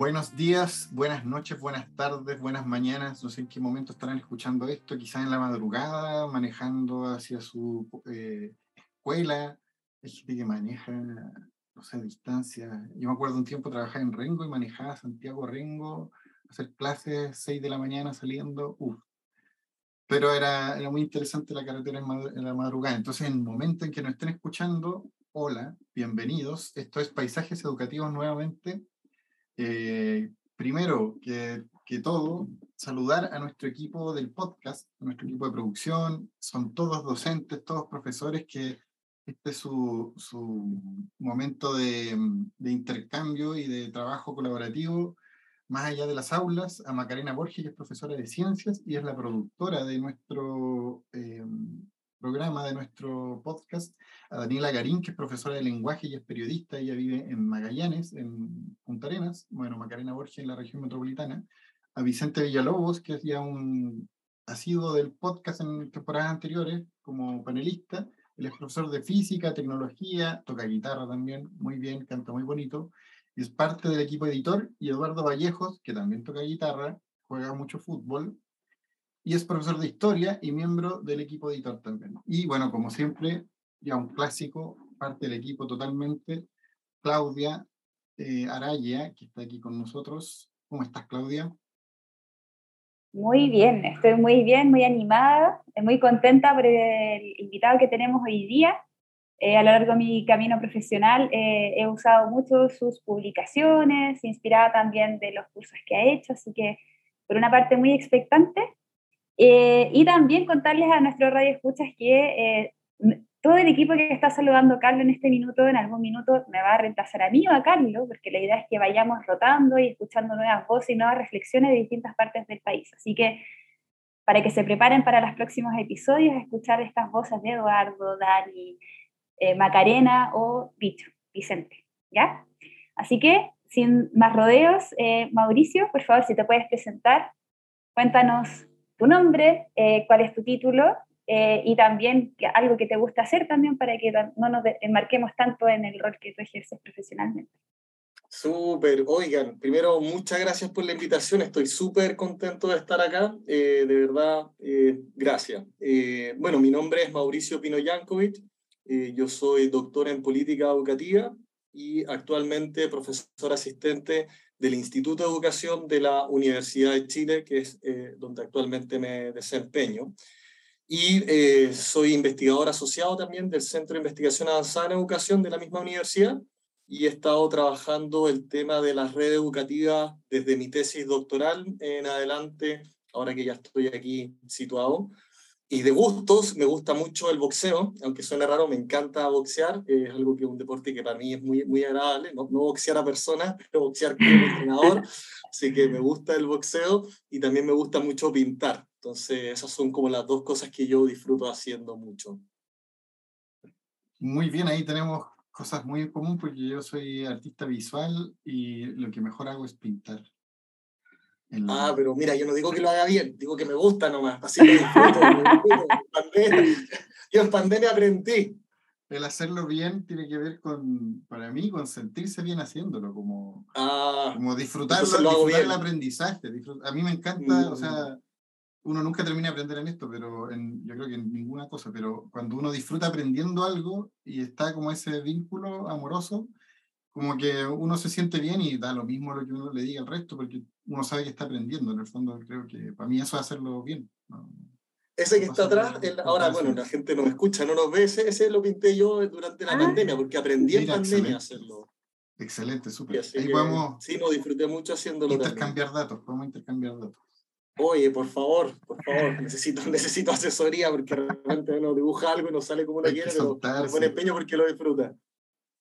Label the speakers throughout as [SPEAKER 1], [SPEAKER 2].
[SPEAKER 1] Buenos días, buenas noches, buenas tardes, buenas mañanas. No sé en qué momento estarán escuchando esto, quizás en la madrugada, manejando hacia su eh, escuela. Hay gente que maneja, no sé, a distancia. Yo me acuerdo un tiempo trabajar en Rengo y manejaba Santiago Rengo, hacer clases 6 de la mañana saliendo. Uf. Pero era, era muy interesante la carretera en, la madrugada. Entonces, en el momento en que nos estén escuchando, hola, bienvenidos. Esto es Paisajes Educativos nuevamente eh, primero que, que, todo, saludar a nuestro equipo del podcast, a nuestro equipo de producción. Son todos docentes, todos profesores que este es su, su momento de, de, intercambio y de trabajo colaborativo más allá de las aulas, a Macarena Borges, que es profesora de ciencias y es la productora de nuestro eh, programa, de nuestro podcast, a Daniela Garín, que es profesora de lenguaje y es periodista, ella vive en Magallanes, en Punta Arenas, bueno, Macarena Borges en la región metropolitana, a Vicente Villalobos, que es ya un asiduo del podcast en temporadas anteriores como panelista, él es profesor de física, tecnología, toca guitarra también, muy bien, canta muy bonito, es parte del equipo editor, y Eduardo Vallejos, que también toca guitarra, juega mucho fútbol, y es profesor de historia y miembro del equipo editor también. Y bueno, como siempre, ya un clásico, parte del equipo totalmente, Claudia eh, Araya, que está aquí con nosotros. ¿Cómo estás, Claudia?
[SPEAKER 2] Muy bien, estoy muy bien, muy animada, muy contenta por el invitado que tenemos hoy día. Eh, a lo largo de mi camino profesional eh, he usado mucho sus publicaciones, inspirada también de los cursos que ha hecho, así que por una parte muy expectante eh, y también contarles a nuestros radio escuchas que eh, todo el equipo que está saludando a Carlos en este minuto, en algún minuto me va a reemplazar a mí o a Carlos, porque la idea es que vayamos rotando y escuchando nuevas voces y nuevas reflexiones de distintas partes del país. Así que para que se preparen para los próximos episodios, escuchar estas voces de Eduardo, Dani, eh, Macarena o Bicho, Vicente, ¿ya? Así que, sin más rodeos, Mauricio, por favor, si te puedes presentar, cuéntanos tu nombre, eh, cuál es tu título eh, y también algo que te gusta hacer también para que no nos enmarquemos tanto en el rol que tú ejerces profesionalmente.
[SPEAKER 3] Súper, oigan, primero muchas gracias por la invitación, estoy súper contento de estar acá, eh, de verdad, gracias. bueno, mi nombre es Mauricio Pino Yankovic, yo soy doctor en política educativa y actualmente profesor asistente del Instituto de Educación de la Universidad de Chile, que es eh, donde actualmente me desempeño. Y eh, soy investigador asociado también del Centro de Investigación Avanzada en Educación de la misma universidad y he estado trabajando el tema de las redes educativas desde mi tesis doctoral en adelante, ahora que ya estoy aquí situado. Y de gustos, me gusta mucho el boxeo, aunque suene raro, me encanta boxear, es algo que es un deporte que para mí es muy, muy agradable, no, no boxear a personas, pero boxear como entrenador, así que me gusta el boxeo y también me gusta mucho pintar, entonces esas son como las dos cosas que yo disfruto haciendo mucho.
[SPEAKER 1] Muy bien, ahí tenemos cosas muy en común porque yo soy artista visual y lo que mejor hago es pintar.
[SPEAKER 3] Ah, pero mira, yo no digo que lo haga bien, digo que me gusta nomás, así que disfruto. Yo en pandemia aprendí.
[SPEAKER 1] El hacerlo bien tiene que ver con, para mí, con sentirse bien haciéndolo, como,
[SPEAKER 3] ah,
[SPEAKER 1] como disfrutarlo, disfrutar el aprendizaje. a mí me encanta, o sea, mm. uno nunca termina de aprender en esto, pero en, yo creo que en ninguna cosa, pero cuando uno disfruta aprendiendo algo y está como ese vínculo amoroso, como que uno se siente bien y da lo mismo lo que uno le diga al resto, porque uno sabe que está aprendiendo. En el fondo, creo que para mí eso es hacerlo bien.
[SPEAKER 3] Ese que está atrás, ahora, bueno, la gente no me escucha, no nos ve, ese, ese lo pinté yo durante la ah. pandemia, porque aprendí en pandemia a hacerlo.
[SPEAKER 1] Excelente, súper.
[SPEAKER 3] Ahí podemos. Sí, no disfruté mucho haciéndolo.
[SPEAKER 1] Intercambiar datos, podemos intercambiar datos.
[SPEAKER 3] Oye, por favor, por favor, necesito, necesito asesoría porque realmente uno dibuja algo y no sale como uno quiere, pero pone empeño porque lo disfruta.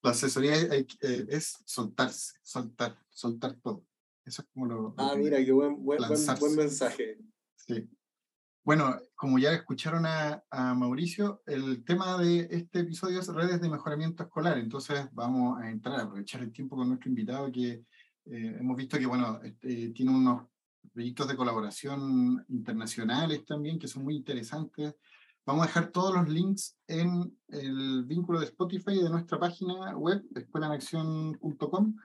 [SPEAKER 1] La asesoría es soltarse, soltar, soltar todo. Eso es como lo.
[SPEAKER 3] Ah, mira, qué buen, buen, buen, mensaje.
[SPEAKER 1] Sí. Bueno, como ya escucharon a, a, Mauricio, el tema de este episodio es redes de mejoramiento escolar. Entonces vamos a entrar, a aprovechar el tiempo con nuestro invitado que eh, hemos visto que, bueno, este, tiene unos proyectos de colaboración internacionales también que son muy interesantes. Vamos a dejar todos los links en el vínculo de Spotify de nuestra página web, escuelanacción.com,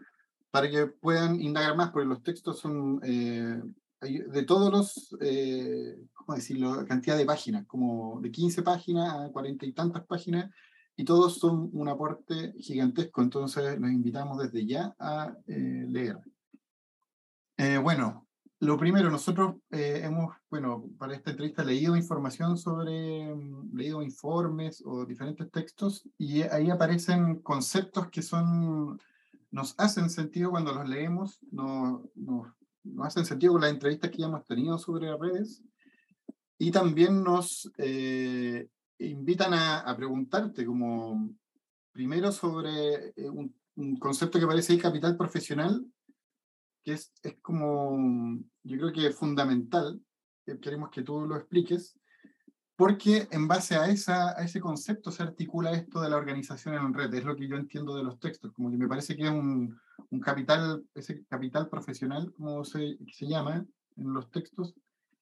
[SPEAKER 1] para que puedan indagar más, porque los textos son eh, de todos los, eh, ¿cómo decirlo?, cantidad de páginas, como de 15 páginas a 40 y tantas páginas, y todos son un aporte gigantesco, entonces los invitamos desde ya a eh, leer. bueno, lo primero, nosotros eh, hemos, bueno, para esta entrevista leído información sobre, mm, leído informes o diferentes textos y ahí aparecen conceptos que son, nos hacen sentido cuando los leemos, nos, nos, hacen sentido con las entrevistas que ya hemos tenido sobre redes y también nos eh, invitan a, a, preguntarte como primero sobre eh, un, un concepto que aparece ahí, capital profesional, que es, es como, yo creo que es fundamental, queremos que tú lo expliques, porque en base a, esa, a ese concepto se articula esto de la organización en red, es lo que yo entiendo de los textos, como que me parece que es un, un capital, ese capital profesional, como se, se llama en los textos,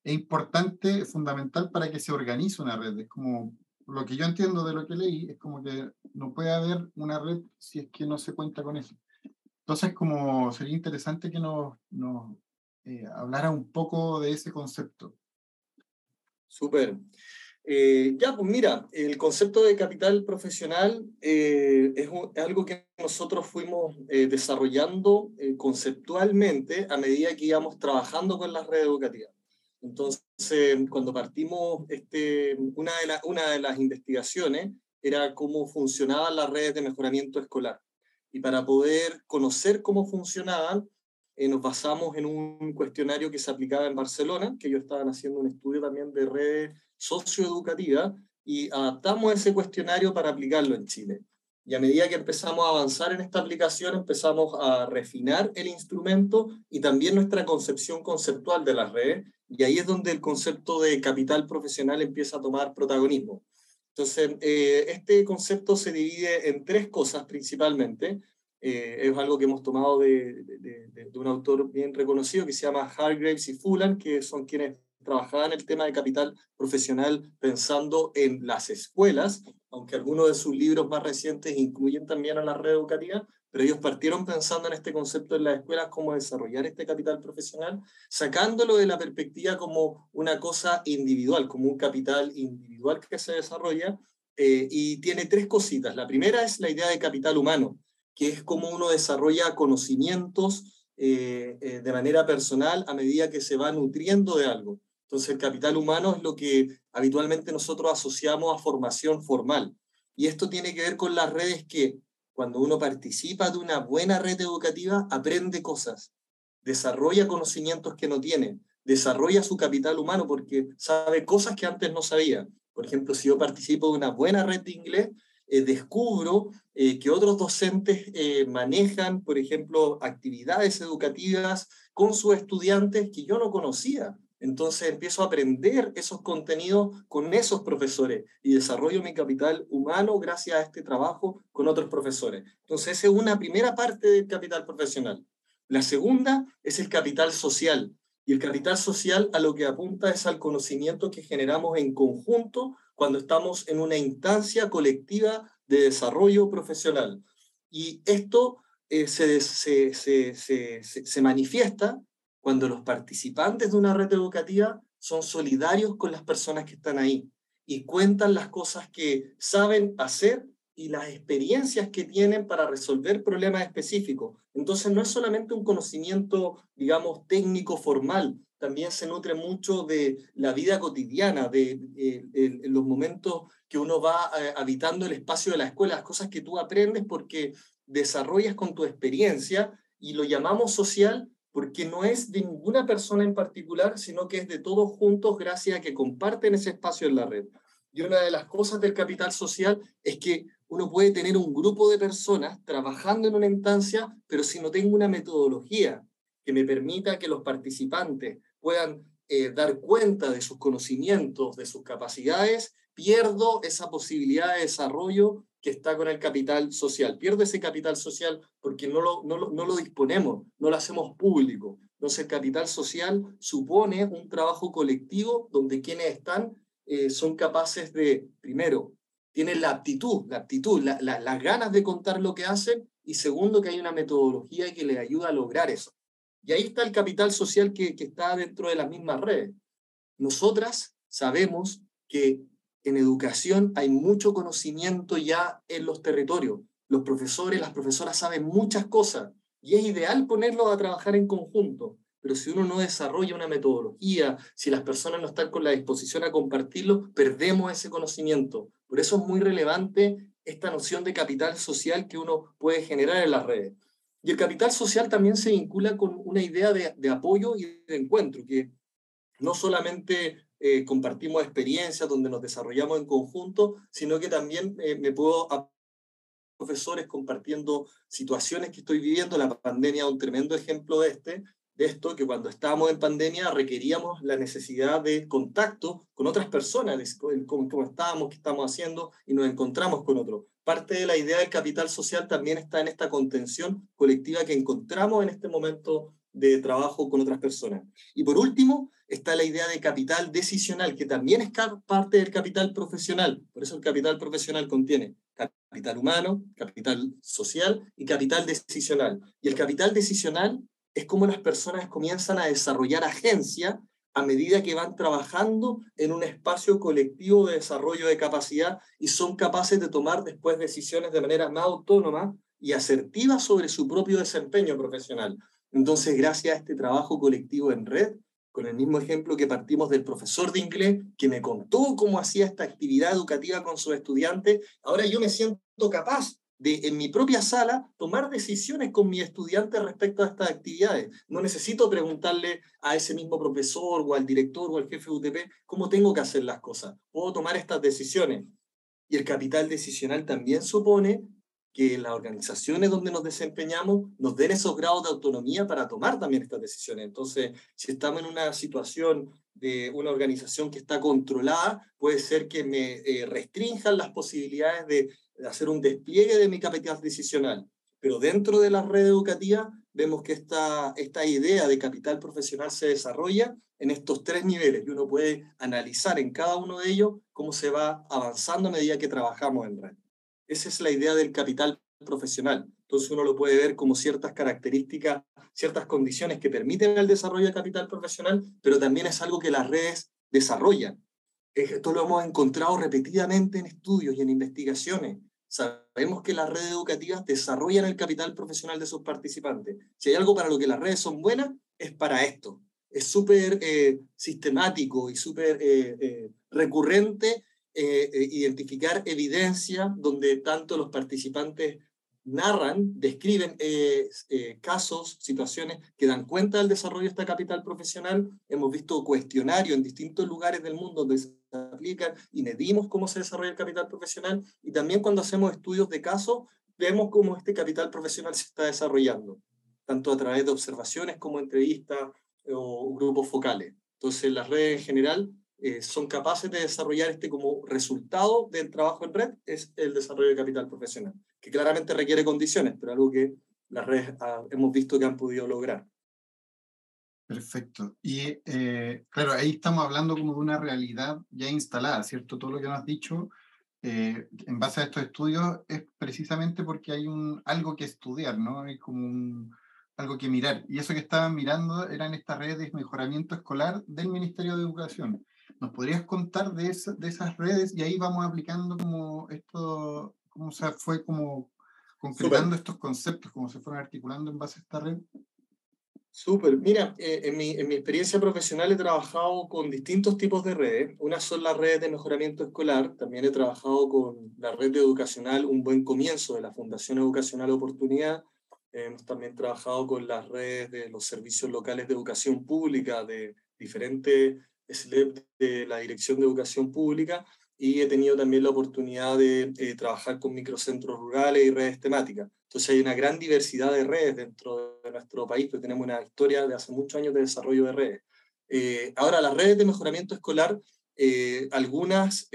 [SPEAKER 1] es importante, fundamental para que se organice una red. Es como lo que yo entiendo de lo que leí, es como que no puede haber una red si es que no se cuenta con eso. Entonces, como sería interesante que nos, nos eh, hablara un poco de ese concepto.
[SPEAKER 3] Súper. Eh, ya, pues mira, el concepto de capital profesional eh, es, algo que nosotros fuimos desarrollando conceptualmente a medida que íbamos trabajando con las redes educativas. Entonces, cuando partimos, este, una, de una de las investigaciones era cómo funcionaban las redes de mejoramiento escolar. Y para poder conocer cómo funcionaban, eh, nos basamos en un cuestionario que se aplicaba en Barcelona, que ellos estaban haciendo un estudio también de redes socioeducativas, y adaptamos ese cuestionario para aplicarlo en Chile. Y a medida que empezamos a avanzar en esta aplicación, empezamos a refinar el instrumento y también nuestra concepción conceptual de las redes. Y ahí es donde el concepto de capital profesional empieza a tomar protagonismo. Entonces, eh, este concepto se divide en tres cosas principalmente. Eh, es algo que hemos tomado de, de, un autor bien reconocido que se llama Hargraves y Fulan, que son quienes trabajaban el tema de capital profesional pensando en las escuelas, aunque algunos de sus libros más recientes incluyen también a la red educativa, pero ellos partieron pensando en este concepto en las escuelas, cómo desarrollar este capital profesional, sacándolo de la perspectiva como una cosa individual, como un capital individual que se desarrolla, eh, y tiene tres cositas. La primera es la idea de capital humano, que es cómo uno desarrolla conocimientos eh, eh, de manera personal a medida que se va nutriendo de algo. Entonces, el capital humano es lo que habitualmente nosotros asociamos a formación formal. Y esto tiene que ver con las redes que, cuando uno participa de una buena red educativa, aprende cosas, desarrolla conocimientos que no tiene, desarrolla su capital humano porque sabe cosas que antes no sabía. Por ejemplo, si yo participo de una buena red de inglés, eh, descubro eh, que otros docentes eh, manejan, por ejemplo, actividades educativas con sus estudiantes que yo no conocía. Entonces empiezo a aprender esos contenidos con esos profesores y desarrollo mi capital humano gracias a este trabajo con otros profesores. Entonces esa es una primera parte del capital profesional. La segunda es el capital social. Y el capital social a lo que apunta es al conocimiento que generamos en conjunto cuando estamos en una instancia colectiva de desarrollo profesional. Y esto eh, se, se, se, se manifiesta cuando los participantes de una red educativa son solidarios con las personas que están ahí y cuentan las cosas que saben hacer y las experiencias que tienen para resolver problemas específicos. Entonces no es solamente un conocimiento, digamos, técnico formal, también se nutre mucho de la vida cotidiana, de, los momentos que uno va eh, habitando el espacio de la escuela, las cosas que tú aprendes porque desarrollas con tu experiencia y lo llamamos social porque no es de ninguna persona en particular, sino que es de todos juntos gracias a que comparten ese espacio en la red. Y una de las cosas del capital social es que uno puede tener un grupo de personas trabajando en una instancia, pero si no tengo una metodología que me permita que los participantes puedan eh, dar cuenta de sus conocimientos, de sus capacidades, pierdo esa posibilidad de desarrollo que está con el capital social. Pierdo ese capital social porque no lo, no lo, no lo disponemos, no lo hacemos público. Entonces el capital social supone un trabajo colectivo donde quienes están eh, son capaces de, primero, tienen la aptitud, la aptitud, las ganas de contar lo que hacen y segundo, que hay una metodología que les ayuda a lograr eso. Y ahí está el capital social que, que está dentro de las mismas redes. Nosotras sabemos que en educación hay mucho conocimiento ya en los territorios. Los profesores, las profesoras saben muchas cosas y es ideal ponerlos a trabajar en conjunto. Pero si uno no desarrolla una metodología, si las personas no están con la disposición a compartirlo, perdemos ese conocimiento. Por eso es muy relevante esta noción de capital social que uno puede generar en las redes. Y el capital social también se vincula con una idea de, de apoyo y de encuentro, que no solamente eh, compartimos experiencias donde nos desarrollamos en conjunto, sino que también eh, me puedo profesores compartiendo situaciones que estoy viviendo. La pandemia un tremendo ejemplo de este, de esto, que cuando estábamos en pandemia requeríamos la necesidad de contacto con otras personas, cómo estábamos, qué estamos haciendo, y nos encontramos con otros. Parte de la idea del capital social también está en esta contención colectiva que encontramos en este momento de trabajo con otras personas. Y por último, está la idea de capital decisional, que también es parte del capital profesional. Por eso el capital profesional contiene capital humano, capital social y capital decisional. Y el capital decisional es como las personas comienzan a desarrollar agencia a medida que van trabajando en un espacio colectivo de desarrollo de capacidad y son capaces de tomar después decisiones de manera más autónoma y asertiva sobre su propio desempeño profesional. Entonces, gracias a este trabajo colectivo en red, con el mismo ejemplo que partimos del profesor de inglés, que me contó cómo hacía esta actividad educativa con sus estudiantes, ahora yo me siento capaz de, en mi propia sala, tomar decisiones con mi estudiante respecto a estas actividades. No necesito preguntarle a ese mismo profesor o al director o al jefe de UTP cómo tengo que hacer las cosas. Puedo tomar estas decisiones. Y el capital decisional también supone que las organizaciones donde nos desempeñamos nos den esos grados de autonomía para tomar también estas decisiones. Entonces, si estamos en una situación de una organización que está controlada, puede ser que me eh, restrinjan las posibilidades de, hacer un despliegue de mi capacidad decisional. Pero dentro de la red educativa vemos que esta, esta idea de capital profesional se desarrolla en estos tres niveles y uno puede analizar en cada uno de ellos cómo se va avanzando a medida que trabajamos en red. Esa es la idea del capital profesional. Entonces uno lo puede ver como ciertas características, ciertas condiciones que permiten el desarrollo de capital profesional, pero también es algo que las redes desarrollan. Esto lo hemos encontrado repetidamente en estudios y en investigaciones. Sabemos que las redes educativas desarrollan el capital profesional de sus participantes. Si hay algo para lo que las redes son buenas, es para esto. Es súper eh, sistemático y súper eh, eh, recurrente eh, eh, identificar evidencia donde tanto los participantes narran, describen eh, casos, situaciones que dan cuenta del desarrollo de esta capital profesional. Hemos visto cuestionarios en distintos lugares del mundo donde se aplican y medimos cómo se desarrolla el capital profesional. Y también cuando hacemos estudios de casos, vemos cómo este capital profesional se está desarrollando, tanto a través de observaciones como entrevistas o grupos focales. Entonces, las redes en general eh, son capaces de desarrollar este como resultado del trabajo en red es el desarrollo de capital profesional, que claramente requiere condiciones, pero algo que las redes ah, hemos visto que han podido lograr.
[SPEAKER 1] Perfecto. Y eh, claro, ahí estamos hablando como de una realidad ya instalada, ¿cierto? Todo lo que nos has dicho eh, en base a estos estudios es precisamente porque hay un, algo que estudiar, ¿no? Hay como un, algo que mirar. Y eso que estaban mirando eran estas redes de mejoramiento escolar del Ministerio de Educación. ¿Nos podrías contar de, de esas redes? Y ahí vamos aplicando como esto, cómo se fue como concretando estos conceptos, cómo se fueron articulando en base a esta red.
[SPEAKER 3] Súper. Mira, eh, en, mi, en mi experiencia profesional he trabajado con distintos tipos de redes. Una son las redes de mejoramiento escolar. También he trabajado con la red educacional Un Buen Comienzo de la Fundación Educacional Oportunidad. Hemos también trabajado con las redes de los servicios locales de educación pública de diferentes SLEP de la Dirección de Educación Pública y he tenido también la oportunidad de eh, trabajar con microcentros rurales y redes temáticas. Entonces hay una gran diversidad de redes dentro de nuestro país, porque tenemos una historia de hace muchos años de desarrollo de redes. Eh, ahora, las redes de mejoramiento escolar, eh, algunas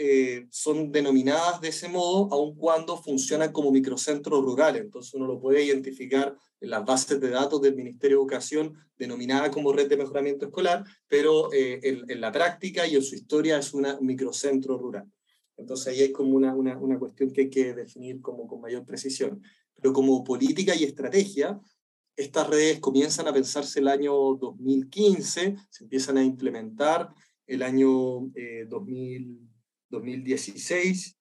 [SPEAKER 3] son denominadas de ese modo, aun cuando funcionan como microcentros rurales. Entonces uno lo puede identificar en las bases de datos del Ministerio de Educación, denominada como red de mejoramiento escolar, pero en, en, la práctica y en su historia es un microcentro rural. Entonces ahí hay como una, una, una, cuestión que hay que definir como con mayor precisión. Pero como política y estrategia, estas redes comienzan a pensarse el año 2015, se empiezan a implementar el año 2000, 2016,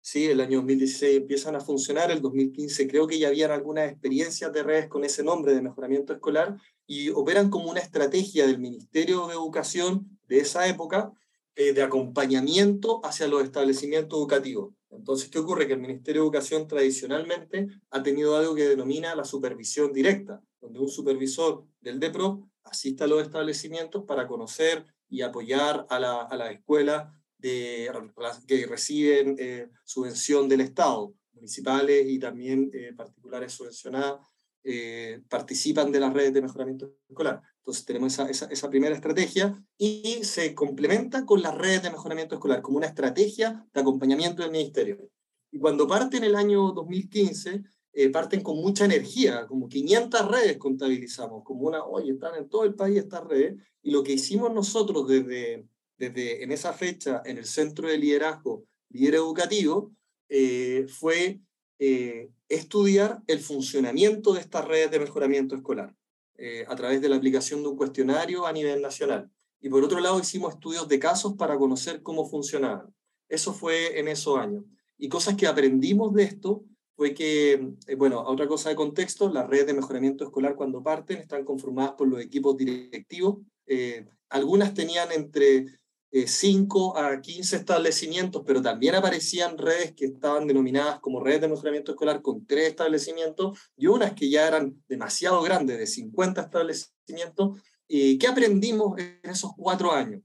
[SPEAKER 3] ¿sí? el año 2016 empiezan a funcionar, el 2015 creo que ya habían algunas experiencias de redes con ese nombre de mejoramiento escolar y operan como una estrategia del Ministerio de Educación de esa época eh, de acompañamiento hacia los establecimientos educativos. Entonces, ¿qué ocurre? Que el Ministerio de Educación tradicionalmente ha tenido algo que denomina la supervisión directa, donde un supervisor del DEPRO asiste a los establecimientos para conocer y apoyar a la, a la escuela que reciben eh, subvención del Estado, municipales y también eh, particulares subvencionadas, participan de las redes de mejoramiento escolar. Entonces tenemos esa, esa, primera estrategia y se complementa con las redes de mejoramiento escolar como una estrategia de acompañamiento del ministerio. Y cuando parten el año 2015, eh, parten con mucha energía, como 500 redes contabilizamos, como una, oye, están en todo el país estas redes, y lo que hicimos nosotros desde, desde en esa fecha en el Centro de Liderazgo Líder Educativo eh, fue eh, estudiar el funcionamiento de estas redes de mejoramiento escolar. A través de la aplicación de un cuestionario a nivel nacional. Y por otro lado, hicimos estudios de casos para conocer cómo funcionaban. Eso fue en esos años. Y cosas que aprendimos de esto fue que, eh, bueno, otra cosa de contexto, las redes de mejoramiento escolar cuando parten están conformadas por los equipos directivos. Eh, algunas tenían entre 5 a 15 establecimientos, pero también aparecían redes que estaban denominadas como redes de mejoramiento escolar con tres establecimientos y unas que ya eran demasiado grandes, de 50 establecimientos. ¿Y qué aprendimos en esos cuatro años?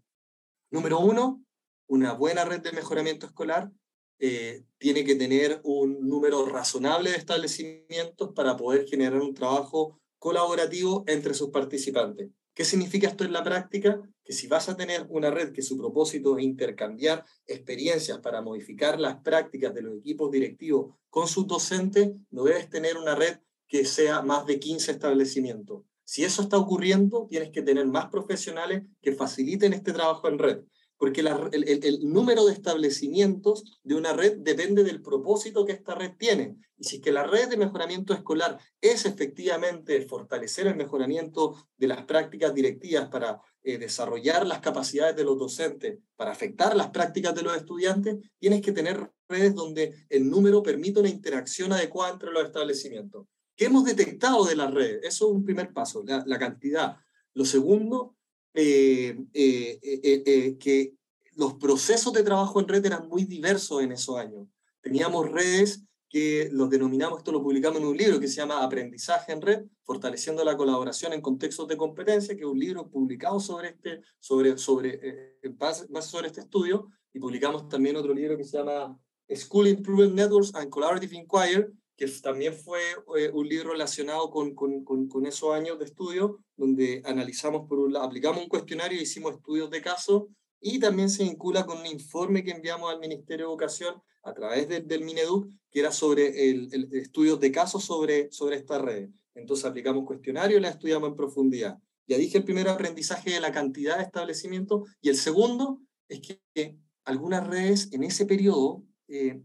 [SPEAKER 3] Número uno, una buena red de mejoramiento escolar eh, tiene que tener un número razonable de establecimientos para poder generar un trabajo colaborativo entre sus participantes. ¿Qué significa esto en la práctica? Que si vas a tener una red que su propósito es intercambiar experiencias para modificar las prácticas de los equipos directivos con sus docentes, no debes tener una red que sea más de 15 establecimientos. Si eso está ocurriendo, tienes que tener más profesionales que faciliten este trabajo en red porque el, número de establecimientos de una red depende del propósito que esta red tiene. Y si que la red de mejoramiento escolar es efectivamente fortalecer el mejoramiento de las prácticas directivas para eh, desarrollar las capacidades de los docentes, para afectar las prácticas de los estudiantes, tienes que tener redes donde el número permite una interacción adecuada entre los establecimientos. ¿Qué hemos detectado de las redes? Eso es un primer paso, la cantidad. Lo segundo eh, eh, eh, que los procesos de trabajo en red eran muy diversos en esos años. Teníamos redes que los denominamos, esto lo publicamos en un libro que se llama Aprendizaje en Red, fortaleciendo la colaboración en contextos de competencia, que es un libro publicado sobre este, sobre, sobre, base, sobre este estudio, y publicamos también otro libro que se llama School Improvement Networks and Collaborative Inquiry, que también fue eh, un libro relacionado con, con, con, esos años de estudio, donde analizamos, por un aplicamos un cuestionario, hicimos estudios de caso, y también se vincula con un informe que enviamos al Ministerio de Educación a través del Mineduc, que era sobre el, el estudios de caso sobre, sobre esta red. Entonces aplicamos cuestionario y la estudiamos en profundidad. Ya dije el primer aprendizaje de la cantidad de establecimientos, y el segundo es que algunas redes en ese periodo eh,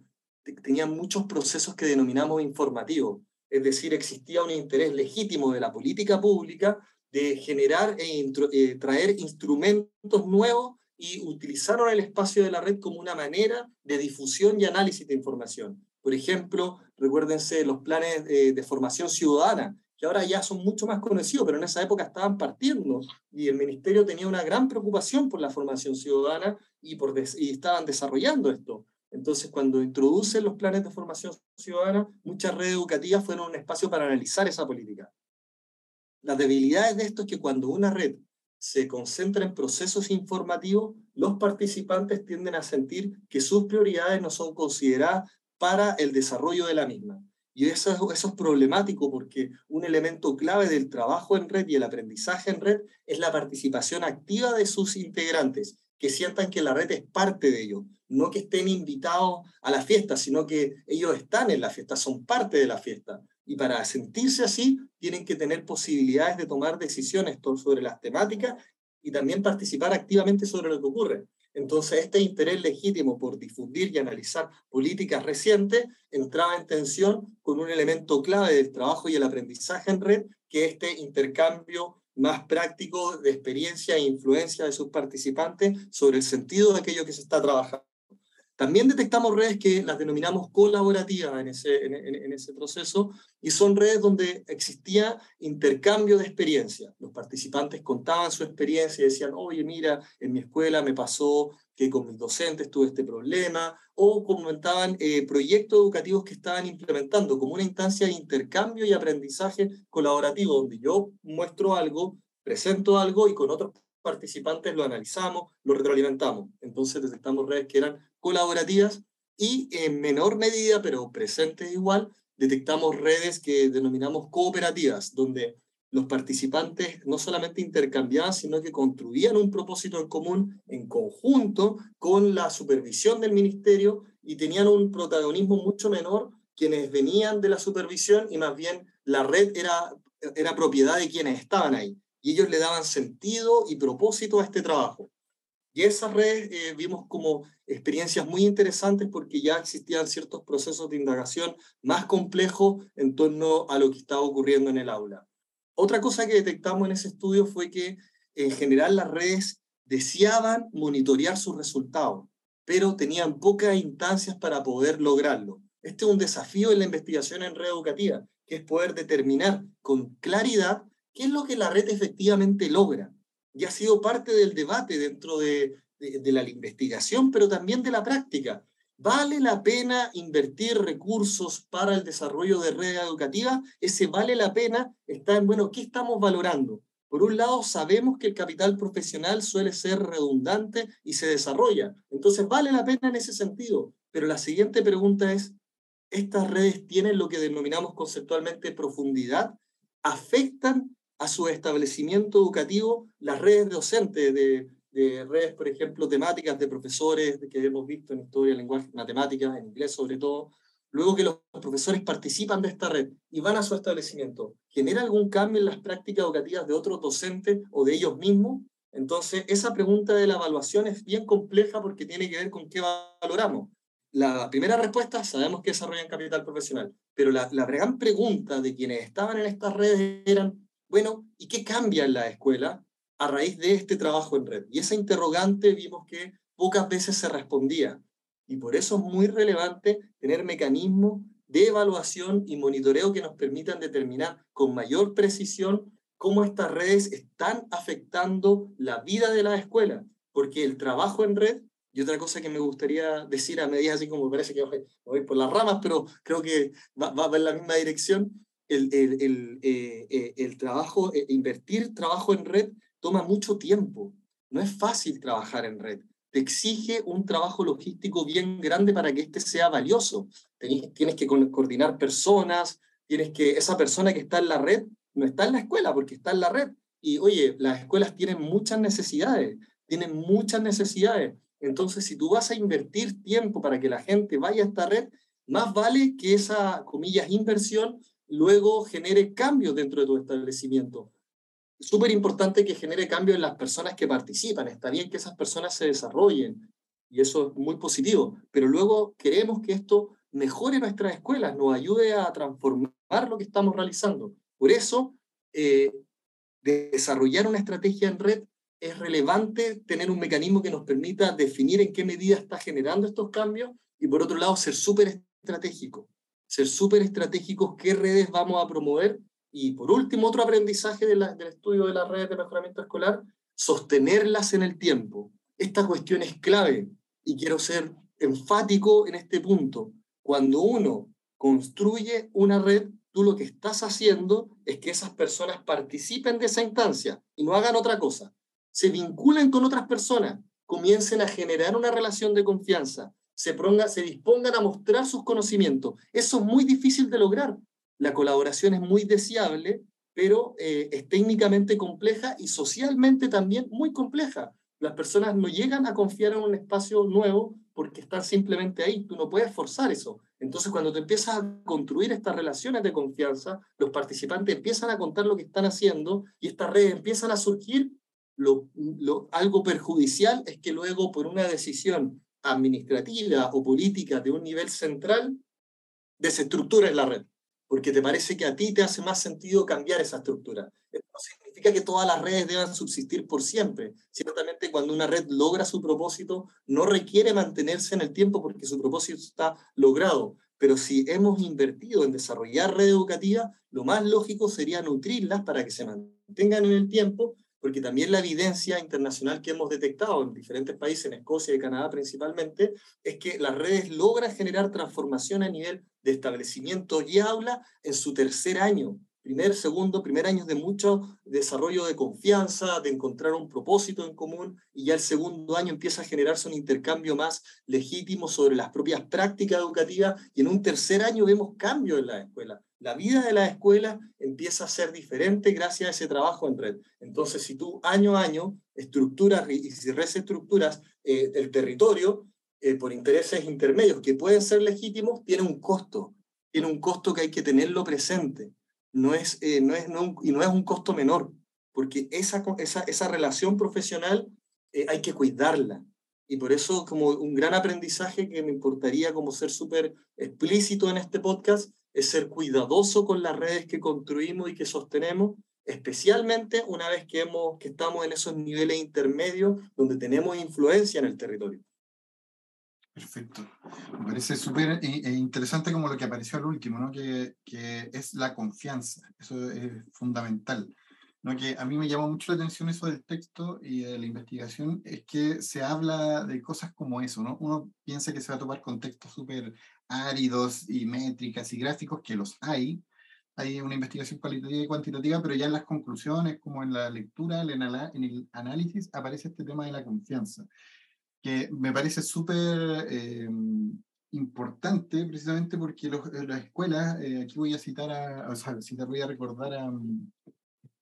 [SPEAKER 3] tenían muchos procesos que denominamos informativos, es decir, existía un interés legítimo de la política pública de generar e eh, traer instrumentos nuevos y utilizaron el espacio de la red como una manera de difusión y análisis de información. Por ejemplo, recuérdense los planes de, formación ciudadana, que ahora ya son mucho más conocidos, pero en esa época estaban partiendo y el ministerio tenía una gran preocupación por la formación ciudadana y estaban desarrollando esto. Entonces, cuando introducen los planes de formación ciudadana, muchas redes educativas fueron un espacio para analizar esa política. Las debilidades de esto es que cuando una red se concentra en procesos informativos, los participantes tienden a sentir que sus prioridades no son consideradas para el desarrollo de la misma. Y eso, eso es problemático porque un elemento clave del trabajo en red y el aprendizaje en red es la participación activa de sus integrantes, que sientan que la red es parte de ellos, no que estén invitados a la fiesta, sino que ellos están en la fiesta, son parte de la fiesta. Y para sentirse así, tienen que tener posibilidades de tomar decisiones sobre las temáticas y también participar activamente sobre lo que ocurre. Entonces, este interés legítimo por difundir y analizar políticas recientes entraba en tensión con un elemento clave del trabajo y el aprendizaje en red, que es este intercambio más práctico de experiencia e influencia de sus participantes sobre el sentido de aquello que se está trabajando. También detectamos redes que las denominamos colaborativas en ese, proceso y son redes donde existía intercambio de experiencia. Los participantes contaban su experiencia y decían, oye, mira, en mi escuela me pasó que con mis docentes tuve este problema, o comentaban eh, proyectos educativos que estaban implementando como una instancia de intercambio y aprendizaje colaborativo, donde yo muestro algo, presento algo y con otros participantes lo analizamos, lo retroalimentamos. Entonces detectamos redes que eran colaborativas y en menor medida, pero presentes igual, detectamos redes que denominamos cooperativas, donde los participantes no solamente intercambiaban, sino que construían un propósito en común en conjunto con la supervisión del ministerio y tenían un protagonismo mucho menor quienes venían de la supervisión y más bien la red era, era propiedad de quienes estaban ahí y ellos le daban sentido y propósito a este trabajo. Y esas redes eh, vimos como experiencias muy interesantes porque ya existían ciertos procesos de indagación más complejos en torno a lo que estaba ocurriendo en el aula. Otra cosa que detectamos en ese estudio fue que en general las redes deseaban monitorear sus resultados, pero tenían pocas instancias para poder lograrlo. Este es un desafío en la investigación en red educativa, que es poder determinar con claridad qué es lo que la red efectivamente logra. Y ha sido parte del debate dentro de, de, la investigación, pero también de la práctica. ¿Vale la pena invertir recursos para el desarrollo de red educativa? Ese vale la pena está en, bueno, ¿qué estamos valorando? Por un lado, sabemos que el capital profesional suele ser redundante y se desarrolla. Entonces, vale la pena en ese sentido. Pero la siguiente pregunta es, ¿estas redes tienen lo que denominamos conceptualmente profundidad? ¿Afectan a su establecimiento educativo las redes docentes de, de redes, por ejemplo, temáticas de profesores que hemos visto en historia, lenguaje, matemáticas, en inglés sobre todo, luego que los profesores participan de esta red y van a su establecimiento, ¿genera algún cambio en las prácticas educativas de otros docentes o de ellos mismos? Entonces, esa pregunta de la evaluación es bien compleja porque tiene que ver con qué valoramos. La primera respuesta, sabemos que desarrollan capital profesional, pero la, la gran pregunta de quienes estaban en estas redes eran, bueno, ¿y qué cambia en la escuela a raíz de este trabajo en red? Y esa interrogante vimos que pocas veces se respondía. Y por eso es muy relevante tener mecanismos de evaluación y monitoreo que nos permitan determinar con mayor precisión cómo estas redes están afectando la vida de la escuela. Porque el trabajo en red, y otra cosa que me gustaría decir a medida así como parece que voy por las ramas, pero creo que va, va en la misma dirección, el, el, eh, eh, el, trabajo, eh, invertir trabajo en red toma mucho tiempo. No es fácil trabajar en red. Te exige un trabajo logístico bien grande para que este sea valioso. Tienes, tienes que coordinar personas, tienes que, esa persona que está en la red no está en la escuela porque está en la red. Y oye, las escuelas tienen muchas necesidades, tienen muchas necesidades. Entonces, si tú vas a invertir tiempo para que la gente vaya a esta red, más vale que esa, comillas, inversión luego genere cambios dentro de tu establecimiento. Es súper importante que genere cambios en las personas que participan. Está bien que esas personas se desarrollen y eso es muy positivo, pero luego queremos que esto mejore nuestras escuelas, nos ayude a transformar lo que estamos realizando. Por eso, eh, desarrollar una estrategia en red es relevante tener un mecanismo que nos permita definir en qué medida está generando estos cambios y por otro lado ser súper estratégico ser súper estratégicos qué redes vamos a promover. Y por último, otro aprendizaje del estudio de las redes de mejoramiento escolar, sostenerlas en el tiempo. Esta cuestión es clave y quiero ser enfático en este punto. Cuando uno construye una red, tú lo que estás haciendo es que esas personas participen de esa instancia y no hagan otra cosa. se vinculen con otras personas, comiencen a generar una relación de confianza, se, se dispongan a mostrar sus conocimientos. Eso es muy difícil de lograr. La colaboración es muy deseable, pero eh, es técnicamente compleja y socialmente también muy compleja. Las personas no llegan a confiar en un espacio nuevo porque están simplemente ahí. Tú no puedes forzar eso. Entonces, cuando te empiezas a construir estas relaciones de confianza, los participantes empiezan a contar lo que están haciendo y estas redes empiezan a surgir. Lo, lo, algo perjudicial es que luego, por una decisión administrativa o política de un nivel central, desestructures la red, porque te parece que a ti te hace más sentido cambiar esa estructura. Esto no significa que todas las redes deban subsistir por siempre. Ciertamente cuando una red logra su propósito, no requiere mantenerse en el tiempo porque su propósito está logrado. Pero si hemos invertido en desarrollar red educativa, lo más lógico sería nutrirlas para que se mantengan en el tiempo porque también la evidencia internacional que hemos detectado en diferentes países, en Escocia y Canadá principalmente, es que las redes logran generar transformación a nivel de establecimiento y aula en su tercer año. Primer, segundo, primer año de mucho desarrollo de confianza, de encontrar un propósito en común, y ya el segundo año empieza a generarse un intercambio más legítimo sobre las propias prácticas educativas, y en un tercer año vemos cambios en la escuela la vida de la escuela empieza a ser diferente gracias a ese trabajo en red. Entonces, si tú año a año estructuras y reestructuras eh, el territorio eh, por intereses intermedios que pueden ser legítimos, tiene un costo. Tiene un costo que hay que tenerlo presente. No es, eh, no es, no, y no es un costo menor, porque esa, esa, esa relación profesional hay que cuidarla. Y por eso, como un gran aprendizaje que me importaría como ser súper explícito en este podcast, es ser cuidadoso con las redes que construimos y que sostenemos, especialmente una vez que, hemos, que estamos en esos niveles intermedios donde tenemos influencia en el territorio.
[SPEAKER 1] Perfecto. Me parece súper eh, interesante como lo que apareció al último, ¿no? que, que es la confianza. Eso es fundamental. ¿no? Que a mí me llamó mucho la atención eso del texto y de la investigación, es que se habla de cosas como eso. ¿no? Uno piensa que se va a tomar con textos súper áridos y métricas y gráficos, que los hay. Hay una investigación cualitativa y cuantitativa, pero ya en las conclusiones, como en la lectura, en el análisis, aparece este tema de la confianza, que me parece súper eh, importante precisamente porque los, las escuelas, eh, aquí voy a citar a, o sea, citar, voy a recordar a un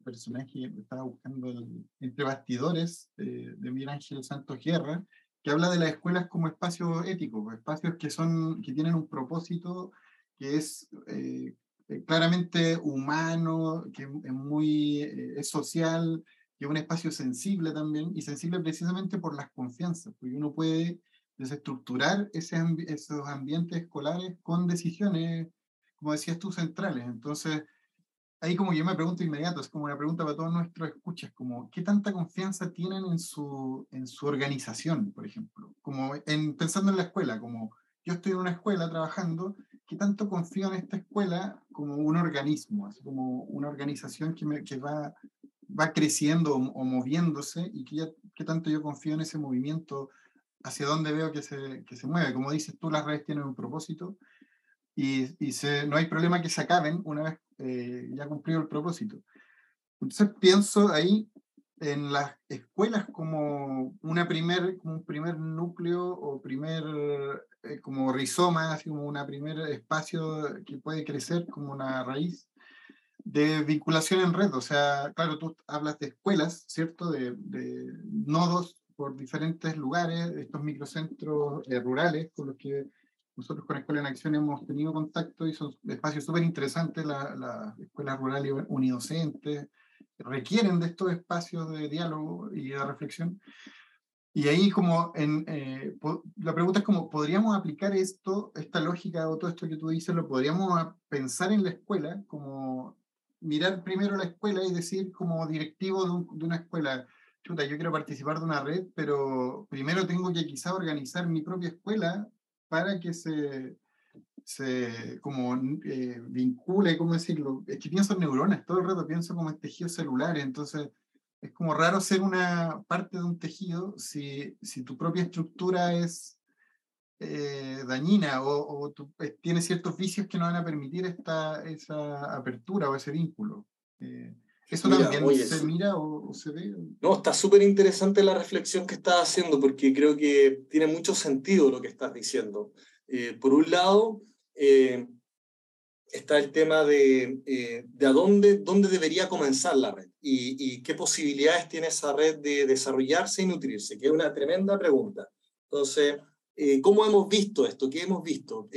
[SPEAKER 1] personaje que estaba buscando entre bastidores eh, de Miguel Ángel Santos Guerra, que habla de las escuelas como espacios éticos, espacios que, son, que tienen un propósito que es eh, eh, claramente humano, que es muy eh, es social, que es un espacio sensible también, y sensible precisamente por las confianzas, porque uno puede desestructurar ese esos ambientes escolares con decisiones, como decías tú, centrales. Entonces, ahí como yo me pregunto inmediato, es como una pregunta para todos nuestros escuchas, como ¿qué tanta confianza tienen en su, en su organización, por ejemplo? Como en, pensando en la escuela, como yo estoy en una escuela trabajando, ¿qué tanto confío en esta escuela como un organismo, así como una organización que, me, que va, va creciendo o, moviéndose y que qué tanto yo confío en ese movimiento, hacia dónde veo que se, que se mueve? Como dices tú, las redes tienen un propósito y, y no hay problema que se acaben una vez eh, ya cumplido el propósito. Entonces pienso ahí en las escuelas como, una primer, un primer núcleo o primer eh, como rizoma, así como un primer espacio que puede crecer como una raíz de vinculación en red. O sea, claro, tú hablas de escuelas, ¿cierto? De, de nodos por diferentes lugares, estos microcentros eh, rurales con los que nosotros con Escuela en Acción hemos tenido contacto y son espacios súper interesantes, las la escuelas rurales unidocentes requieren de estos espacios de diálogo y de reflexión. Y ahí como en, eh, la pregunta es como, ¿podríamos aplicar esto, esta lógica o todo esto que tú dices, lo podríamos pensar en la escuela, como mirar primero la escuela y decir como directivo de, de una escuela, chuta, yo quiero participar de una red, pero primero tengo que quizá organizar mi propia escuela para que se, se como eh, vincule, ¿cómo decirlo? Es que pienso en neuronas, todo el rato pienso como en tejidos celulares, entonces es como raro ser una parte de un tejido si, si tu propia estructura es eh, dañina o, eh, tiene ciertos vicios que no van a permitir esta, esa apertura o ese vínculo. ¿Eso también se mira o, se ve?
[SPEAKER 3] No, está súper interesante la reflexión que estás haciendo porque creo que tiene mucho sentido lo que estás diciendo. Eh, por un lado, eh, está el tema de, eh, de a dónde, dónde debería comenzar la red y, y, qué posibilidades tiene esa red de desarrollarse y nutrirse, que es una tremenda pregunta. Entonces, ¿cómo hemos visto esto? ¿Qué hemos visto?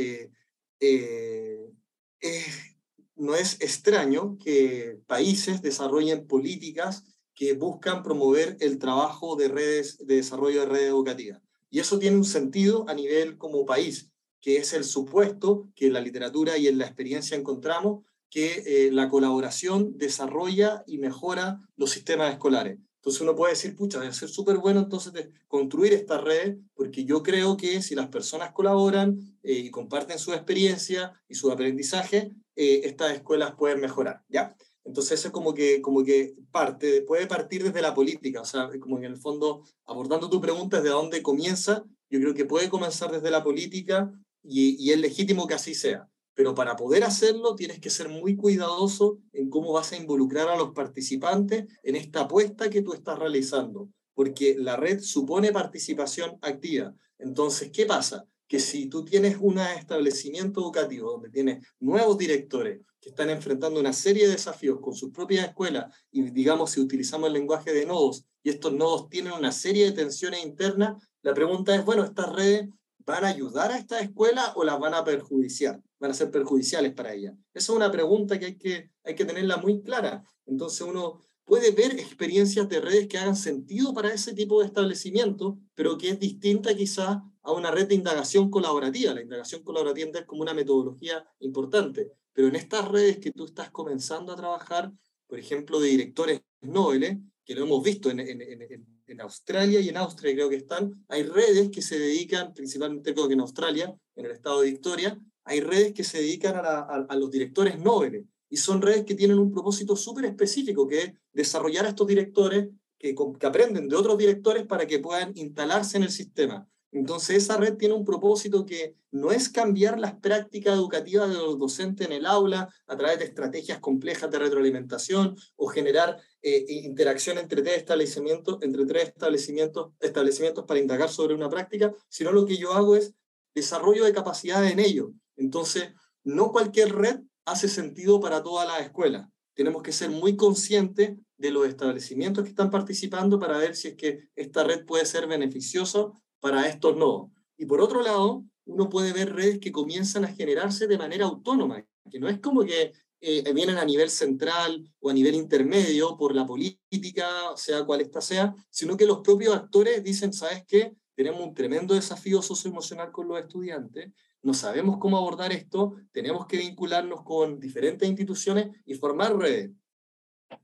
[SPEAKER 3] No es extraño que países desarrollen políticas que buscan promover el trabajo de redes de desarrollo de redes educativas. Y eso tiene un sentido a nivel como país, que es el supuesto que en la literatura y en la experiencia encontramos que eh, la colaboración desarrolla y mejora los sistemas escolares. Entonces uno puede decir, pucha, debe ser súper bueno entonces de construir esta red, porque yo creo que si las personas colaboran eh, y comparten su experiencia y su aprendizaje, eh, estas escuelas pueden mejorar, ¿ya? Entonces eso es como que, como que parte, puede partir desde la política, o sea, como en el fondo, abordando tu pregunta desde dónde comienza, yo creo que puede comenzar desde la política y, y es legítimo que así sea. Pero para poder hacerlo tienes que ser muy cuidadoso en cómo vas a involucrar a los participantes en esta apuesta que tú estás realizando, porque la red supone participación activa. Entonces, ¿qué pasa? Que si tú tienes un establecimiento educativo donde tienes nuevos directores que están enfrentando una serie de desafíos con sus propias escuelas y digamos si utilizamos el lenguaje de nodos y estos nodos tienen una serie de tensiones internas, la pregunta es, bueno, ¿estas redes van a ayudar a esta escuela o las van a perjudiciar? van a ser perjudiciales para ella? Esa es una pregunta que hay que, hay que tenerla muy clara. Entonces uno puede ver experiencias de redes que hagan sentido para ese tipo de establecimiento, pero que es distinta quizás a una red de indagación colaborativa. La indagación colaborativa es como una metodología importante, pero en estas redes que tú estás comenzando a trabajar, por ejemplo, de directores nobles, que lo hemos visto en, Australia y en Austria creo que están, hay redes que se dedican, principalmente creo que en Australia, en el estado de Victoria, hay redes que se dedican a, los directores nobles y son redes que tienen un propósito súper específico, que es desarrollar a estos directores que aprenden de otros directores para que puedan instalarse en el sistema. Entonces esa red tiene un propósito que no es cambiar las prácticas educativas de los docentes en el aula a través de estrategias complejas de retroalimentación o generar eh, interacción entre tres establecimientos, entre tres establecimientos, establecimientos para indagar sobre una práctica, sino lo que yo hago es desarrollo de capacidades en ello. Entonces, no cualquier red hace sentido para toda la escuela. Tenemos que ser muy conscientes de los establecimientos que están participando para ver si es que esta red puede ser beneficiosa para estos nodos. Y por otro lado, uno puede ver redes que comienzan a generarse de manera autónoma, que no es como que eh, vienen a nivel central o a nivel intermedio por la política, sea cual esta sea, sino que los propios actores dicen, ¿sabes qué? Tenemos un tremendo desafío socioemocional con los estudiantes no sabemos cómo abordar esto, tenemos que vincularnos con diferentes instituciones y formar redes.